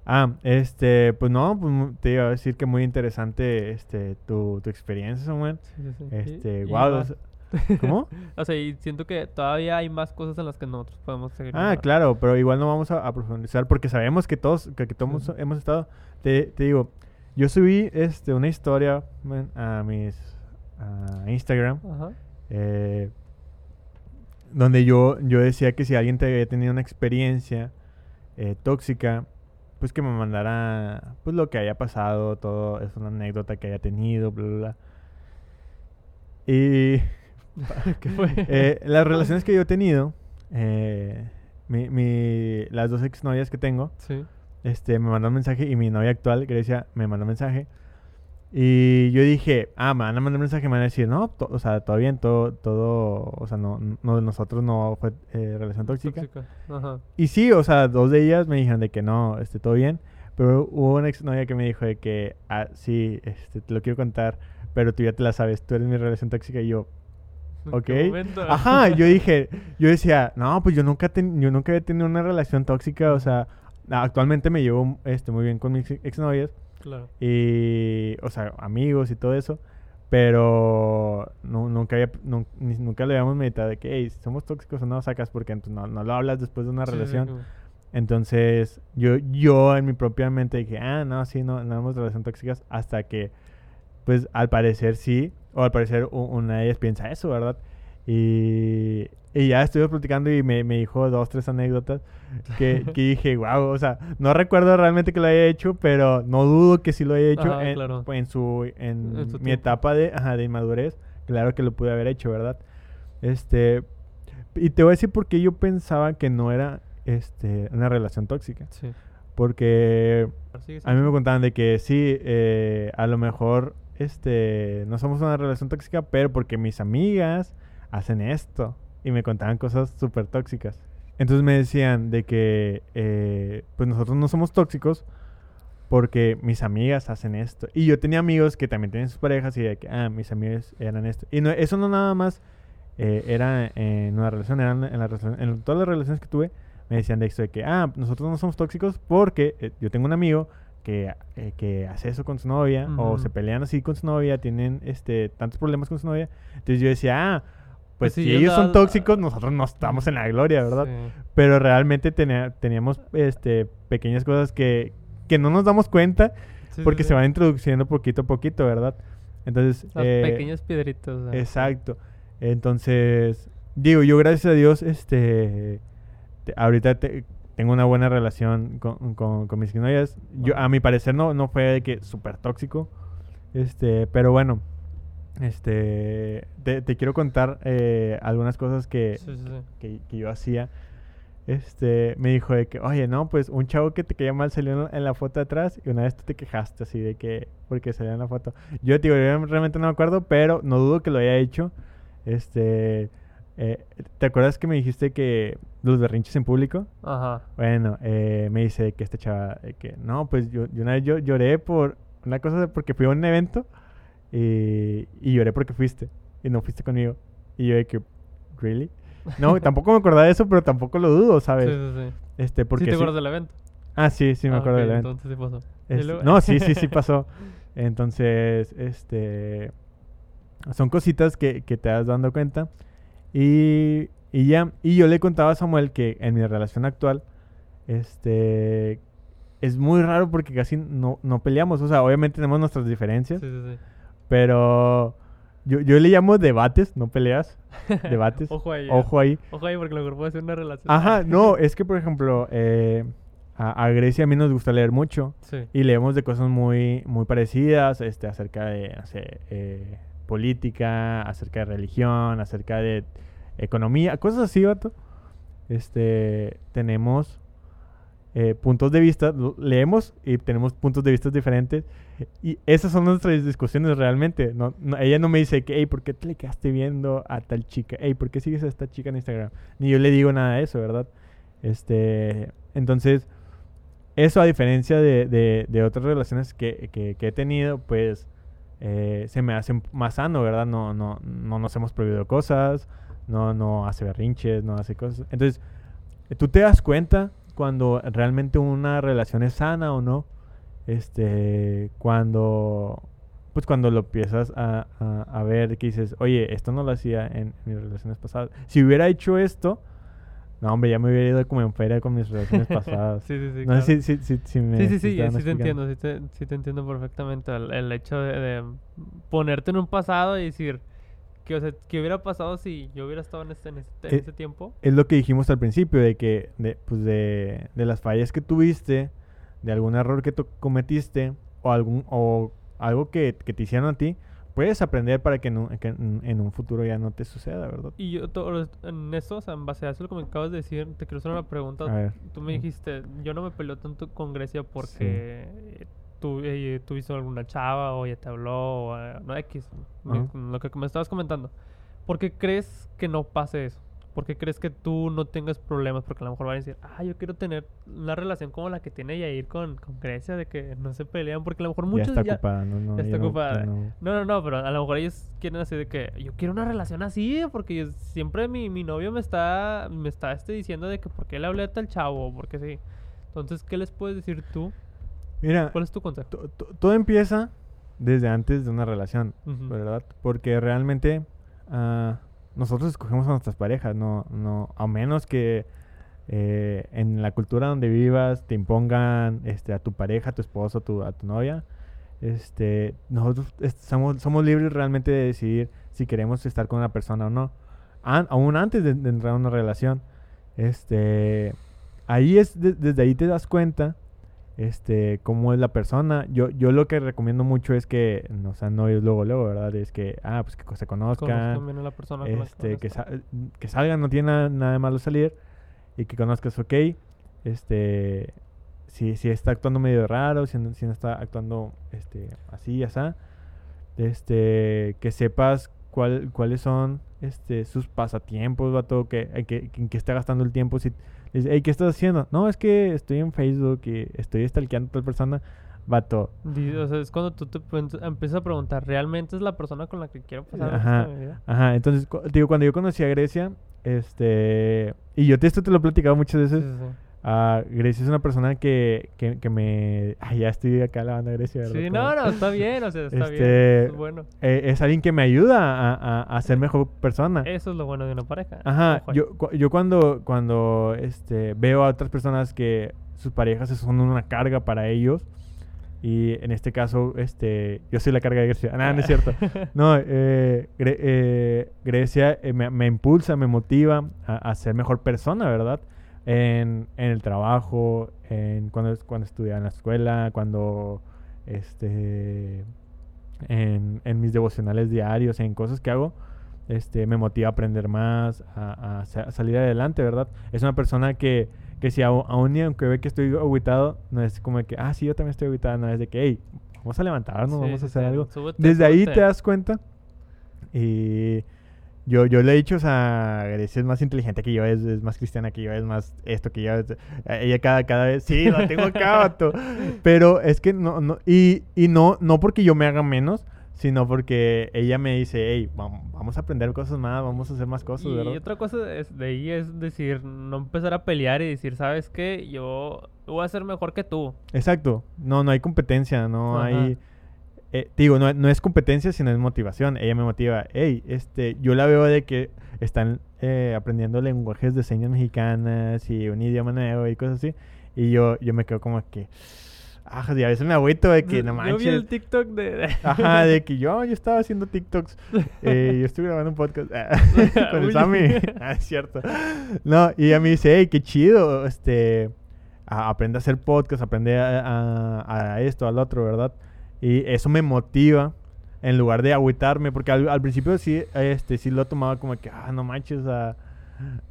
Ah, este, pues no, pues te iba a decir que muy interesante este tu, tu experiencia, Samuel. Sí, sí, sí. Y- Este, y wow, más- ¿cómo? o sea, y siento que todavía hay más cosas en las que nosotros podemos seguir. Ah, claro, pero igual no vamos a, a profundizar porque sabemos que todos, que, que todos Sí. hemos estado. Te, te digo, yo subí este una historia man, a mis a Instagram Ajá. eh, donde yo, yo decía que si alguien te había tenido una experiencia eh, tóxica, pues que me mandara pues lo que haya pasado, todo, es una anécdota que haya tenido, bla, bla, bla. Y ¿Qué fue? eh, las relaciones que yo he tenido, eh, mi, mi- las dos exnovias que tengo, sí. este, me mandó un mensaje y mi novia actual, Grecia, me mandó un mensaje. Y yo dije, ah, me van a mandar un mensaje, me van a decir, no, o sea, todo bien, todo, todo, o sea, no, no, de nosotros no fue eh, relación tóxica. Ajá. Y sí, o sea, dos de ellas me dijeron de que no, este, todo bien. Pero hubo una exnovia que me dijo de que, ah, sí, este, te lo quiero contar, pero tú ya te la sabes, tú eres mi relación tóxica y yo, ¿En ok. Ajá, yo dije, yo decía, no, pues yo nunca, ten- yo nunca había tenido una relación tóxica, o sea, actualmente me llevo este, muy bien con mis ex- exnovias Claro. y, o sea, amigos y todo eso, pero nu- nunca había, ni- nunca le habíamos meditado de que, hey, somos tóxicos o no, sacas, porque no, no lo hablas después de una Sí, relación. Entonces, yo, yo en mi propia mente dije, ah, no, sí, no, no tenemos relación tóxicas hasta que, pues, al parecer sí, o al parecer una de ellas piensa eso, ¿verdad? Y, y ya estuvimos platicando y me, me dijo dos, tres anécdotas que, que dije, wow, o sea, no recuerdo realmente que lo haya hecho, pero no dudo que sí lo haya hecho Ajá, en, claro. en su, en, En su mi etapa de, ajá, de inmadurez. Claro que lo pude haber hecho, ¿verdad? Este, y te voy a decir por qué yo pensaba que no era este, una relación tóxica. Sí. Porque a mí me contaban de que sí, eh, a lo mejor este, no somos una relación tóxica, pero porque mis amigas hacen esto. Y me contaban cosas súper tóxicas. Entonces me decían de que eh, pues nosotros no somos tóxicos porque mis amigas hacen esto. Y yo tenía amigos que también tenían sus parejas y de que, ah, mis amigos eran esto. Y no, eso no nada más eh, era en una relación, eran en, la relación, en todas las relaciones que tuve, me decían de esto de que, ah, nosotros no somos tóxicos porque eh, yo tengo un amigo que, eh, que hace eso con su novia o se pelean así con su novia, tienen este tantos problemas con su novia. Entonces yo decía, ah, pues Pues si ellos son tóxicos, nosotros no estamos en la gloria, ¿verdad? Sí. Pero realmente tenía- teníamos este, pequeñas cosas que, que no nos damos cuenta Sí, porque sí. se van introduciendo poquito a poquito, ¿verdad? Entonces, Las eh, pequeñas piedritas. o sea. Exacto. Entonces, digo, yo gracias a Dios, este, te- ahorita te- tengo una buena relación con, con, con mis novias. Yo, a mi parecer no, no fue de que súper tóxico, este, pero bueno, este, te, te quiero contar eh, algunas cosas que, Sí, sí, sí. que, que yo hacía. Este, me dijo de que, oye, no, pues un chavo que te caía mal salió en la foto de atrás y una vez tú te quejaste así de que, porque salió en la foto. Yo, te digo, yo realmente no me acuerdo, pero no dudo que lo haya hecho. Este, eh, ¿te acuerdas que me dijiste que los berrinches en público? Ajá. Bueno, eh, me dice que este chava, eh, que no, pues yo, yo una vez yo lloré por una cosa porque fui a un evento y, y lloré porque fuiste y no fuiste conmigo. Y yo de que, ¿really? No, tampoco me acordaba de eso, pero tampoco lo dudo, ¿sabes? Sí, sí, sí. Este, porque ¿Sí te sí- acuerdas del evento? Ah, sí, sí me Ah, acuerdo ok, del evento. Entonces sí pasó. Este, luego- no, sí, sí, sí pasó. Entonces, este, son cositas que, que te das dando cuenta. Y, y ya, y yo le contaba a Samuel que en mi relación actual, este, es muy raro porque casi no, no peleamos. O sea, obviamente tenemos nuestras diferencias, Sí, sí, sí. pero yo, yo le llamo debates, no peleas, debates. Ojo ahí. eh. Ojo ahí. Ojo ahí, porque lo puede ser una relación. Ajá, no, es que por ejemplo, eh, a, a Grecia a mí nos gusta leer mucho. Sí. Y leemos de cosas muy, muy parecidas, este, acerca de, no sé, eh, política, acerca de religión, acerca de economía, cosas así, vato. Este, tenemos eh, puntos de vista, leemos y tenemos puntos de vista diferentes. Y esas son nuestras discusiones realmente. No, no- ella no me dice que, hey, ¿por qué te le quedaste viendo a tal chica? Hey, ¿por qué sigues a esta chica en Instagram? Ni yo le digo nada de eso, ¿verdad? Este, entonces, eso a diferencia de, de- de otras relaciones que, que- que he tenido, pues eh, se me hace más sano, ¿verdad? No, no, no nos hemos prohibido cosas, no, no hace berrinches, no hace cosas. Entonces, tú te das cuenta cuando realmente una relación es sana o no, este, cuando, pues cuando lo empiezas a, a- a ver que dices, oye, esto no lo hacía en, mis relaciones pasadas. Si hubiera hecho esto, no, hombre, ya me hubiera ido como en feria con mis relaciones pasadas. Sí, sí, sí. no claro. sé si, si, si, si me Sí, sí, sí, sí te entiendo, sí te, sí te entiendo perfectamente. El, el hecho de, de ponerte en un pasado y decir, que, o sea, ¿qué hubiera pasado si yo hubiera estado en, este, en, este- en Eh, ese tiempo? es lo que dijimos al principio, de que, de, pues de, de las fallas que tuviste, de algún error que cometiste, o algún, o algo que, que te hicieron a ti, puedes aprender para que, en un, que en, un futuro ya no te suceda, ¿verdad? Y yo, to- en eso, o sea, en base a eso, lo que me acabas de decir, te quiero hacer una pregunta. A ver. Tú me dijiste, yo no me peleo tanto con Grecia porque eh, tú, eh, tuviste alguna chava o ya te habló o eh, no X, me- Ajá. lo que me estabas comentando. ¿Por qué crees que no pase eso? ¿Por qué crees que tú no tengas problemas? Porque a lo mejor van a decir, ah, yo quiero tener una relación como la que tiene Yair con, con Grecia, de que no se pelean, porque a lo mejor muchos ya está ya... ocupada, no, no, ya está ocupada. no- No, no, no, pero a lo mejor ellos quieren así de que yo quiero una relación así, porque yo- siempre mi, mi novio me está, me está este, diciendo de que por qué le hablé a tal chavo, porque sí. Entonces, ¿qué les puedes decir tú? Mira, ¿Cuál es tu consejo? to- to- todo empieza desde antes de una relación. ¿verdad? Porque realmente ah, nosotros escogemos a nuestras parejas, no, no, a menos que eh, en la cultura donde vivas te impongan este, a tu pareja, a tu esposo, a tu, a tu novia. Este, nosotros somos, somos libres realmente de decidir si queremos estar con una persona o no. An- aún antes de, entrar a una relación. Este, ahí es, de- desde ahí te das cuenta este, cómo es la persona. Yo, yo lo que recomiendo mucho es que, no sean novios luego, luego, ¿verdad? Es que, ah, pues que se conozcan, a la persona este, que, van a estar. sa- que salgan, no tiene nada, nada de malo salir y que conozcas, ok, este, si, si está actuando medio raro, si no, si no está actuando este, así, así, este, que sepas cuál, cuáles son este, sus pasatiempos, vato, que, que, que- en qué está gastando el tiempo, si dice, hey, ¿qué estás haciendo? No, es que estoy en Facebook y estoy stalkeando a tal persona, vato, O sea, es cuando tú te empiezas a preguntar, ¿realmente es la persona con la que quiero pasar Ajá. mi vida? Ajá, entonces, digo, cuando yo conocí a Grecia, este, y yo te, esto te lo he platicado muchas Sí, veces, sí, sí. Ah, Grecia es una persona que, que, que me... Ay, ya estoy acá la banda Grecia, ¿verdad? Sí, no, no, está bien, o sea, está Este, bien. Es bueno. Eh, es alguien que me ayuda a, a- a ser mejor persona. Eso es lo bueno de una pareja. Ajá, yo, yo cuando, cuando este, veo a otras personas que sus parejas son una carga para ellos, y en este caso, este, yo soy la carga de Grecia. Ah, no, es cierto. No, eh, Gre- eh, Grecia eh, me, me impulsa, me motiva a, a ser mejor persona, ¿verdad? En, en el trabajo, en cuando, cuando estudiaba en la escuela, cuando este en, en mis devocionales diarios, en cosas que hago, este, me motiva a aprender más, a, a sa- salir adelante, ¿verdad? Es una persona que, que si aún y aunque ve que estoy aguitado, no es como que, ah, sí, yo también estoy aguitado, no, es de que, hey, vamos a levantarnos, Sí, vamos a hacer sí, algo. súbete, Desde ahí te das cuenta. Y yo, yo le he dicho, o sea, Grecia es más inteligente que yo, es, es más cristiana que yo, es más esto que yo. es- eh, ella cada, cada vez, sí, lo tengo acá, vato. Pero es que no, no, y, y no, no porque yo me haga menos, sino porque ella me dice, hey, vam- vamos a aprender cosas más, vamos a hacer más cosas, y ¿verdad? otra cosa es- de ahí es decir, no empezar a pelear y decir, ¿sabes qué? Yo voy a ser mejor que tú. Exacto. No, no hay competencia, no Ajá. hay... eh, te digo, no, no es competencia, sino es motivación. Ella me motiva. Hey, este, yo la veo de que están eh, aprendiendo lenguajes de señas mexicanas y un idioma nuevo y cosas así. Y yo, yo me quedo como que... Ah, y a veces me agüito de que no Yo vi el manches. TikTok de... Ajá, de que yo, yo estaba haciendo TikToks. eh, yo estoy grabando un podcast con el. Sammy. ah, es cierto. No, y ella me dice, hey, qué chido. Este, a- aprende a hacer podcast, aprende a, a- a esto, al otro, ¿verdad? Y eso me motiva en lugar de agüitarme, porque al, al principio sí, este, sí lo tomaba como que, ah, no manches, o sea,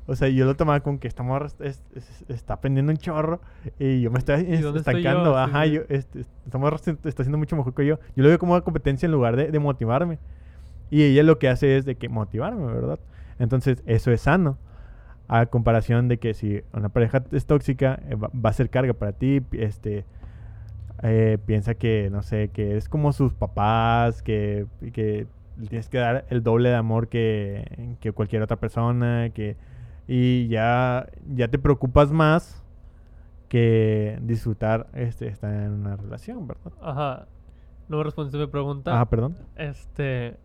o sea, yo lo tomaba como que esta morra es- es- es- está aprendiendo un chorro y yo me estoy ¿Y dónde estoy estancando, yo? Ajá, sí. yo, este, esta morra está haciendo mucho mejor que yo. Yo lo veo como una competencia en lugar de, de motivarme. Y ella lo que hace es de que motivarme, ¿verdad? Entonces, eso es sano. A comparación de que si una pareja es tóxica, eh, va, va a ser carga para ti, este, eh, piensa que, no sé, que es como sus papás, que, que le tienes que dar el doble de amor que, que cualquier otra persona, que, y ya, ya te preocupas más que disfrutar este, estar en una relación, ¿verdad? Ajá. No me respondiste mi pregunta. Ah, perdón. Este...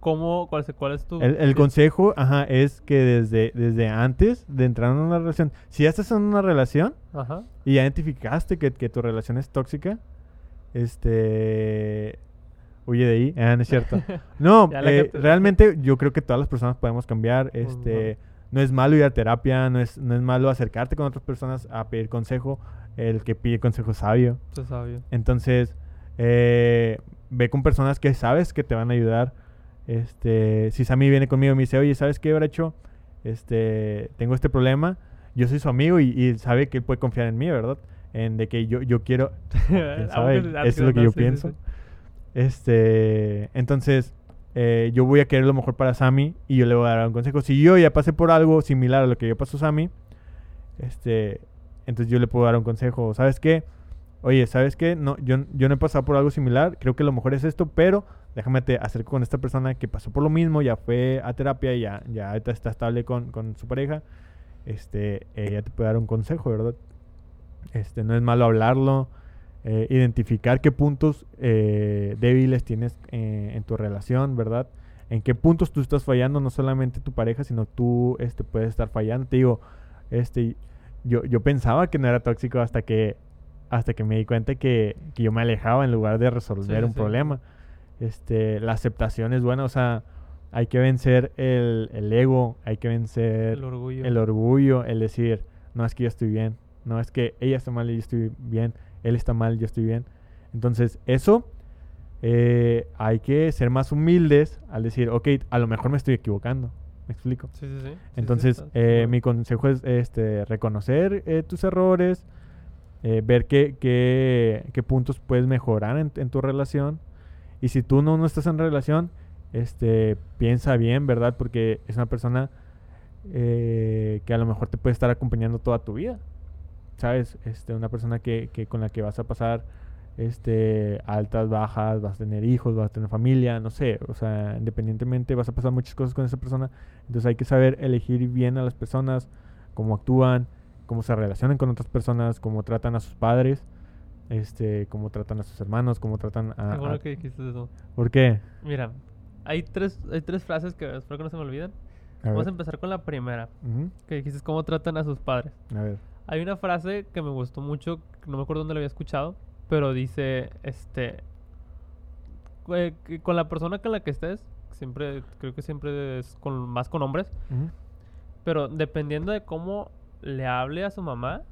¿Cómo? ¿Cuál es, cuál es tu...? El, consejo, ajá, es que desde, desde antes de entrar en una relación, si ya estás en una relación Ajá. y ya identificaste que, que tu relación es tóxica, este... Huye de ahí, ah, no es cierto. No, eh, realmente yo creo que todas las personas podemos cambiar, este... No es malo ir a terapia, no es, no es malo acercarte con otras personas a pedir consejo, el que pide consejo es sabio. Entonces, eh, ve con personas que sabes que te van a ayudar. Este, si Sammy viene conmigo y me dice, oye, ¿sabes qué, Bracho? Este, tengo este problema. Yo soy su amigo y, y sabe que él puede confiar en mí, ¿verdad? En de que yo, yo quiero... Eso es lo que yo sí, sí, pienso. sí. Este, entonces, eh, yo voy a querer lo mejor para Sammy y yo le voy a dar un consejo. Si yo ya pasé por algo similar a lo que yo pasó Sammy, este, entonces yo le puedo dar un consejo. ¿Sabes qué? Oye, ¿sabes qué? No, yo, yo no he pasado por algo similar. Creo que lo mejor es esto, pero déjame te acerco con esta persona que pasó por lo mismo, ya fue a terapia, ya, ya está estable con, con su pareja. Este, ella te puede dar un consejo, ¿verdad? Este, no es malo hablarlo, eh, identificar qué puntos eh, débiles tienes eh, en tu relación, ¿verdad? En qué puntos tú estás fallando, no solamente tu pareja, sino tú este, puedes estar fallando. Te digo, este, yo, yo pensaba que no era tóxico hasta que, hasta que me di cuenta que, que yo me alejaba en lugar de resolver Sí, un sí. problema. Este, la aceptación es buena, o sea, hay que vencer el, el ego, hay que vencer El orgullo. el orgullo, el decir, no es que yo estoy bien, no es que ella está mal y yo estoy bien, él está mal, yo estoy bien. Entonces, eso eh, hay que ser más humildes al decir, ok, a lo mejor me estoy equivocando. ¿Me explico? Sí, sí, sí. Sí, sí, Entonces, eh, mi consejo es este, reconocer eh, tus errores, eh, ver qué, qué, qué puntos puedes mejorar en, en tu relación. Y si tú no, no estás en relación, este, piensa bien, ¿verdad? Porque es una persona eh, que a lo mejor te puede estar acompañando toda tu vida. ¿Sabes? Este, una persona que, que con la que vas a pasar este, altas, bajas, vas a tener hijos, vas a tener familia, no sé, o sea, independientemente vas a pasar muchas cosas con esa persona, entonces hay que saber elegir bien a las personas, cómo actúan, cómo se relacionan con otras personas, cómo tratan a sus padres, este, cómo tratan a sus hermanos, cómo tratan a... Qué a- que dijiste eso. ¿Por qué? Mira, hay tres, hay tres frases que espero que no se me olviden. A Vamos ver. a empezar con la primera, Ujú, que dijiste cómo tratan a sus padres. a ver. Hay una frase que me gustó mucho, no me acuerdo dónde la había escuchado, pero dice, este, eh, con la persona con la que estés, siempre, creo que siempre es con, más con hombres, pero dependiendo de cómo le hable a su mamá,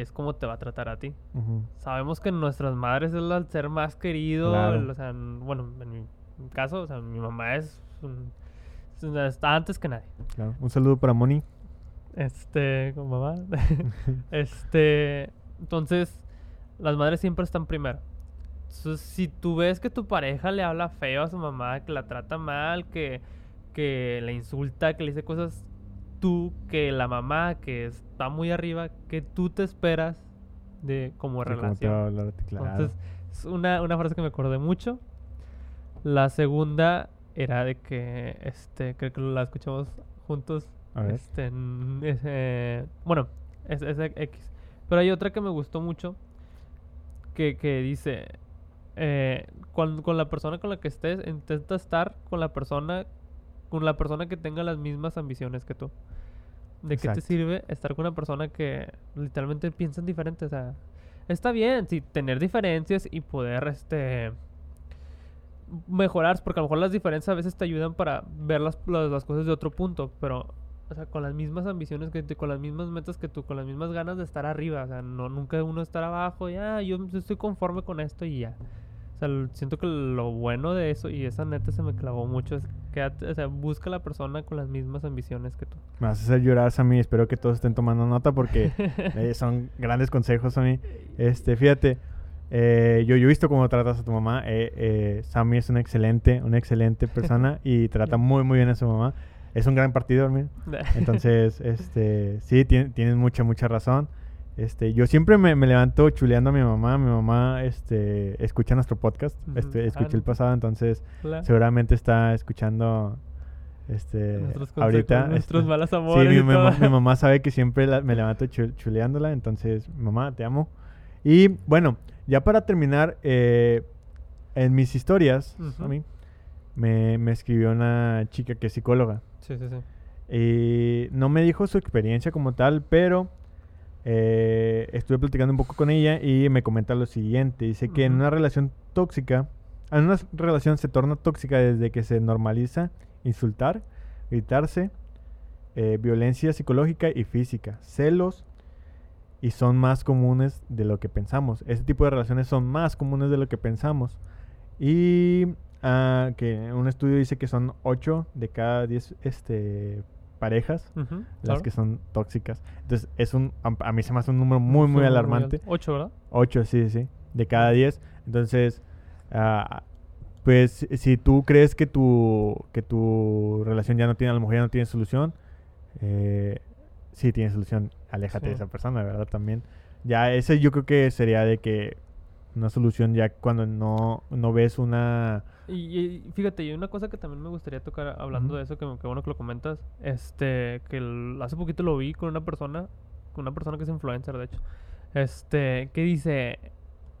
es como te va a tratar a ti. Sabemos que nuestras madres es el ser más querido, Claro. el- o sea, bueno, en mi caso, o sea, mi mamá es, un- está antes que nadie. claro. Un saludo para Moni. Este, con mamá. este, entonces, las madres siempre están primero. Entonces, si tú ves que tu pareja le habla feo a su mamá, que la trata mal, que, que le insulta, que le dice cosas, tú, que la mamá, que está muy arriba, que tú te esperas de como de cómo te va a relación. hablar claro. Entonces, es una, una frase que me acordé mucho. La segunda era de que, este, creo que la escuchamos juntos. A ver. Este, en- es, eh, bueno, es, es X. Pero hay otra que me gustó mucho. Que, que dice, eh, con, con la persona con la que estés, intenta estar con la persona, con la persona que tenga las mismas ambiciones que tú. ¿De qué te sirve estar con una persona que literalmente piensan diferente? O sea, está bien, sí, tener diferencias y poder, este, mejorar, porque a lo mejor las diferencias a veces te ayudan para ver las, las, las cosas de otro punto, pero, o sea, con las mismas ambiciones que tú, con las mismas metas que tú, con las mismas ganas de estar arriba, o sea, no, nunca uno estar abajo, ya, yo estoy conforme con esto y ya. Sea, siento que lo bueno de eso, y esa neta se me clavó mucho, es que, o sea, busca a la persona con las mismas ambiciones que tú. Me vas a hacer llorar, Sammy. Espero que todos estén tomando nota porque eh, son grandes consejos, Sammy. Este, fíjate, eh, yo, yo he visto cómo tratas a tu mamá. Eh, eh, Sammy es una excelente, una excelente persona y trata muy, muy bien a su mamá. Es un gran partido, amigo. Entonces, este, sí, tien- tienes mucha, mucha razón. Este, yo siempre me, me levanto chuleando a mi mamá. Mi mamá, este, escucha nuestro podcast. Este, escuché el pasado, entonces seguramente está escuchando, este, Nuestros ahorita. consejos, nuestros este, malos Sí, amores mi, y mamá, todo. mi mamá sabe que siempre la- me levanto chul- chuleándola, entonces, mamá, te amo. Y bueno, ya para terminar, eh, en mis historias, a mí, me, me escribió una chica que es psicóloga. Sí, sí, sí. Y no me dijo su experiencia como tal, pero eh, estuve platicando un poco con ella y me comenta lo siguiente. Dice que en una relación tóxica, en una relación se torna tóxica desde que se normaliza insultar, gritarse, eh, violencia psicológica y física, celos, y son más comunes de lo que pensamos. Ese tipo de relaciones son más comunes de lo que pensamos. Y ah, que un estudio dice que son 8 de cada 10 este, parejas las claro. que son tóxicas. Entonces, es un, a, a mí se me hace un número muy, muy alarmante. Ocho, ¿verdad? 8, sí, sí, de cada 10. Entonces, ah, pues si- tú crees que tu, que tu relación ya no tiene, a lo mejor ya no tiene solución, eh, sí tiene solución, aléjate de esa persona, ¿verdad? También. Ya ese yo creo que sería de que una solución ya cuando no, no ves una... Y, y fíjate, y una cosa que también me gustaría tocar hablando de eso, que, que bueno que lo comentas, este, que el- hace poquito lo vi con una persona, con una persona que es influencer, de hecho, este, que dice,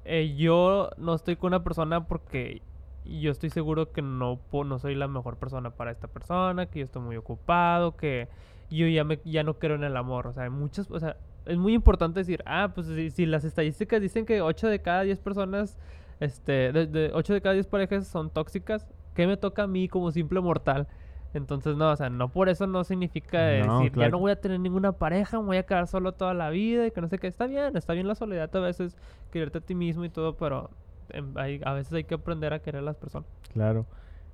eh, yo no estoy con una persona porque yo estoy seguro que no, no soy la mejor persona para esta persona, que yo estoy muy ocupado, que yo ya, me, ya no creo en el amor, o sea, hay muchas, o sea, es muy importante decir, ah, pues si, si las estadísticas dicen que 8 de cada 10 personas este, de, de 8 de cada 10 parejas son tóxicas, ¿qué me toca a mí como simple mortal? Entonces, no, o sea, no por eso no significa No, decir, ya claro. no voy a tener ninguna pareja, me voy a quedar solo toda la vida y que no sé qué. Está bien, está bien la soledad a veces, quererte a ti mismo y todo, pero em, hay- a veces hay que aprender a querer a las personas. Claro.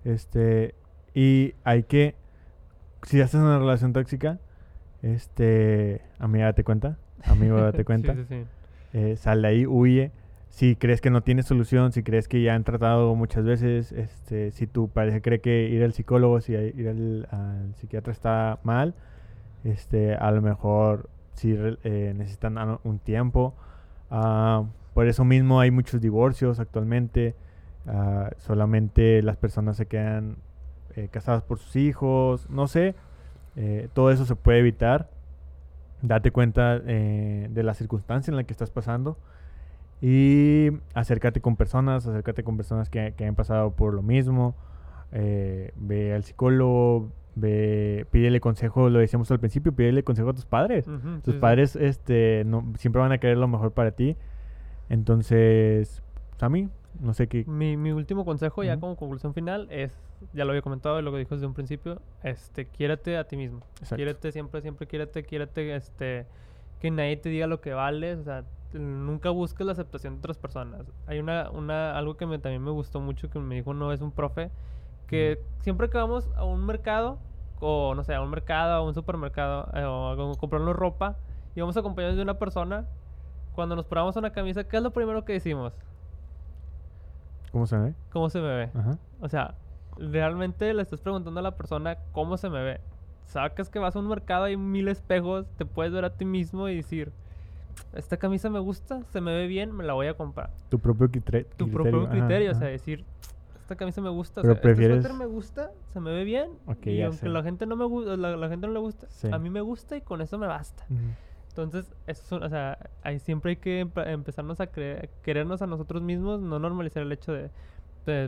Este, y hay que, si ya estás en una relación tóxica, este, amiga, date cuenta, amigo, date cuenta, sí, sí, sí. eh, sal de ahí, huye. Si crees que no tiene solución, si crees que ya han tratado muchas veces, este, si tu pareja cree que ir al psicólogo, si ir al, psiquiatra está mal, este, a lo mejor si necesitan a- un tiempo. Ah, por eso mismo hay muchos divorcios actualmente. Ah, solamente las personas se quedan eh, casadas por sus hijos, no sé. eh, todo eso se puede evitar. Date cuenta eh, de la circunstancia en la que estás pasando. Y acércate con personas, acércate con personas que, que han pasado por lo mismo. Eh, ve al psicólogo, ve, pídele consejo, lo decíamos al principio, pídele consejo a tus padres. Ujú, sí, Tus sí. padres este, no, siempre van a querer lo mejor para ti. Entonces, pues, a mí, no sé qué. Mi, mi último consejo, ya Ujú. como conclusión final, es, ya lo había comentado y lo que dijo desde un principio, este, quiérete a ti mismo. Exacto. Quiérete siempre, siempre quiérete, quiérete, este, que nadie te diga lo que vales, o sea, nunca busques la aceptación de otras personas. Hay una, una, algo que me, también me gustó mucho, que me dijo una vez un profe, que siempre que vamos a un mercado, o no sé, a un mercado, a un supermercado, eh, o a co- comprarnos ropa, y vamos acompañados de una persona, cuando nos probamos una camisa, ¿qué es lo primero que decimos? ¿Cómo se ve? ¿Cómo se me ve? Ajá. O sea, realmente le estás preguntando a la persona cómo se me ve. Sacas que vas a un mercado, hay mil espejos, te puedes ver a ti mismo y decir, esta camisa me gusta, se me ve bien, me la voy a comprar. Tu propio critre- Tu criterio. propio ajá, criterio, o sea, decir, esta camisa me gusta, o Pero sea, prefieres- este me gusta, se me ve bien, Ok, y aunque sé. la gente no me gusta, la, la gente no le gusta, Sí. a mí me gusta y con eso me basta. Entonces, eso, o sea, ahí siempre hay que empe- empezarnos a querernos a nosotros mismos, no normalizar el hecho de,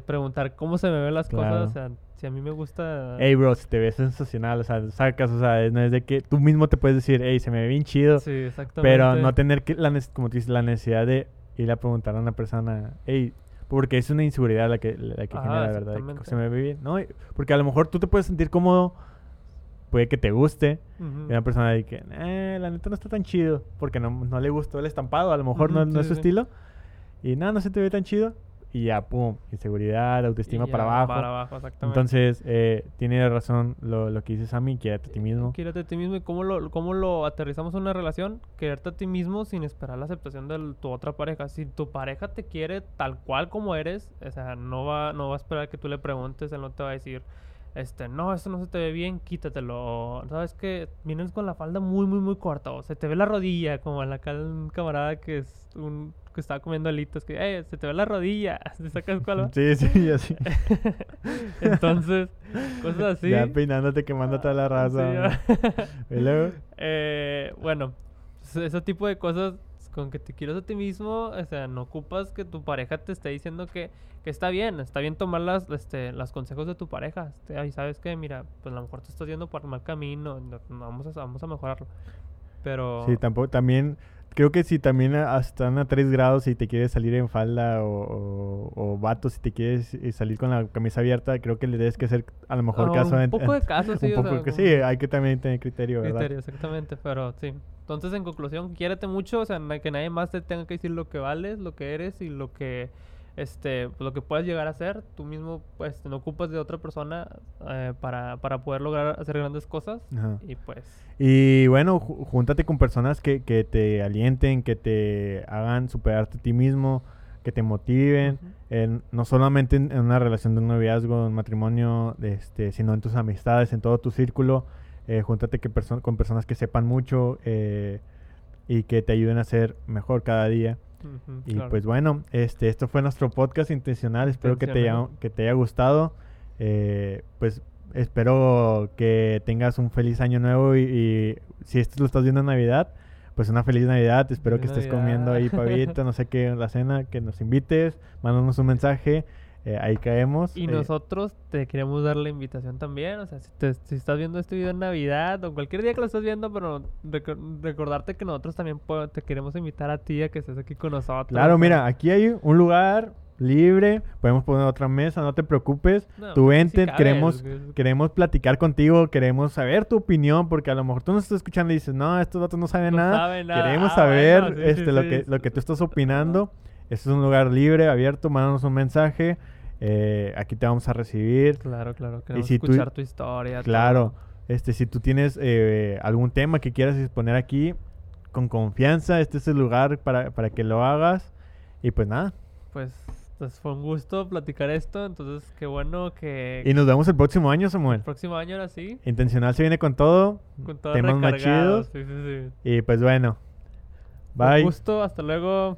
preguntar cómo se me ven las Claro. cosas, o sea, si a mí me gusta... Ey, bro, si te ves sensacional, o sea, sacas, o sea, no es de que tú mismo te puedes decir, ey, se me ve bien chido, sí, exactamente. pero no tener que, la como tú dices, la necesidad de ir a preguntar a una persona, ey, porque es una inseguridad la que, la que Ajá, genera, ¿verdad? Que exactamente. Se me ve bien, ¿no? Porque a lo mejor tú te puedes sentir cómodo, puede que te guste, y una persona de que, eh, la neta no está tan chido, porque no, no le gustó el estampado, a lo mejor no, no es su sí. estilo, y nada, no se te ve tan chido, y ya, pum, inseguridad, autoestima para abajo. Para abajo, exactamente. Entonces, eh, tiene razón lo, lo que dices a mí, quiérate a ti mismo. Quiérete a ti mismo y cómo lo, cómo lo aterrizamos en una relación, quererte a ti mismo sin esperar la aceptación de tu otra pareja. Si tu pareja te quiere tal cual como eres, o sea, no va, no va a esperar que tú le preguntes, él no te va a decir, este, no, esto no se te ve bien, quítatelo. Sabes que vienes con la falda muy, muy, muy corta, o se te ve la rodilla, como en acá un camarada que es un que estaba comiendo alitas, que, eh, se te ve la rodilla, ¿te sacas cuál? Sí, sí, así. Entonces, cosas así. Ya peinándote, quemándote a la raza. Sí, y luego, Eh, bueno, ese ese tipo de cosas con que te quieres a ti mismo, o sea, no ocupas que tu pareja te esté diciendo que, que está bien, está bien tomar las, este, los consejos de tu pareja. Este, ay, ¿sabes qué? Mira, pues a lo mejor te estás yendo por mal camino, no- no, vamos, a, vamos a mejorarlo. Pero... sí, tampoco, también, creo que si también están a 3 grados y te quieres salir en falda o, o, o vato, si te quieres eh, salir con la camisa abierta, creo que le debes que hacer a lo mejor Ah, caso. un en- poco de caso, sí, o sea, que sí, hay que también tener criterio, ¿verdad? Criterio, exactamente, pero sí. Entonces, en conclusión, quiérete mucho, o sea, que nadie más te tenga que decir lo que vales, lo que eres y lo que este pues, lo que puedes llegar a ser. Tú mismo pues no ocupas de otra persona eh, para, para poder lograr hacer grandes cosas Ajá. y pues Y bueno, júntate con personas que, que te alienten, que te hagan superarte a ti mismo, que te motiven, no solamente en, en una relación de un noviazgo, un matrimonio, este, sino en tus amistades, en todo tu círculo. Eh, júntate que perso- con personas que sepan mucho eh, y que te ayuden a ser mejor cada día. Y claro. pues bueno, este, esto fue nuestro podcast intencional. Espero que te haya, que te haya gustado. Eh, pues espero que tengas un feliz año nuevo y, y si esto lo estás viendo en Navidad, pues una feliz Navidad. Espero que estés comiendo ahí pavito, no sé qué, en la cena, que nos invites, mándanos un mensaje. Eh, ahí caemos. Y eh, nosotros te queremos dar la invitación también. O sea, si, te- si estás viendo este video en Navidad o cualquier día que lo estés viendo, pero reco- recordarte que nosotros también te queremos invitar a ti a que estés aquí con nosotros. Claro, mira, aquí hay un lugar libre, podemos poner otra mesa, no te preocupes. no, Tú sí vente, queremos, queremos platicar contigo, queremos saber tu opinión, porque a lo mejor tú nos estás escuchando y dices, no, estos datos no saben No nada. saben nada. Queremos Ah, saber bueno, sí, este, sí, lo, que, lo que tú estás opinando. Este es un lugar libre, abierto, mándanos un mensaje. Eh, aquí te vamos a recibir. Claro, claro. Queremos si tú- escuchar tu historia. Claro, todo. este, si tú tienes eh, algún tema que quieras exponer aquí, con confianza, este es el lugar para, para que lo hagas. Y pues nada, Pues, pues fue un gusto platicar esto. Entonces, qué bueno que y nos vemos el próximo año, el Samuel. próximo año ahora sí. Intencional se viene con todo. Con todo temas más chidos. Sí, sí, sí. Y pues bueno, Fue Un bye. gusto. Hasta luego.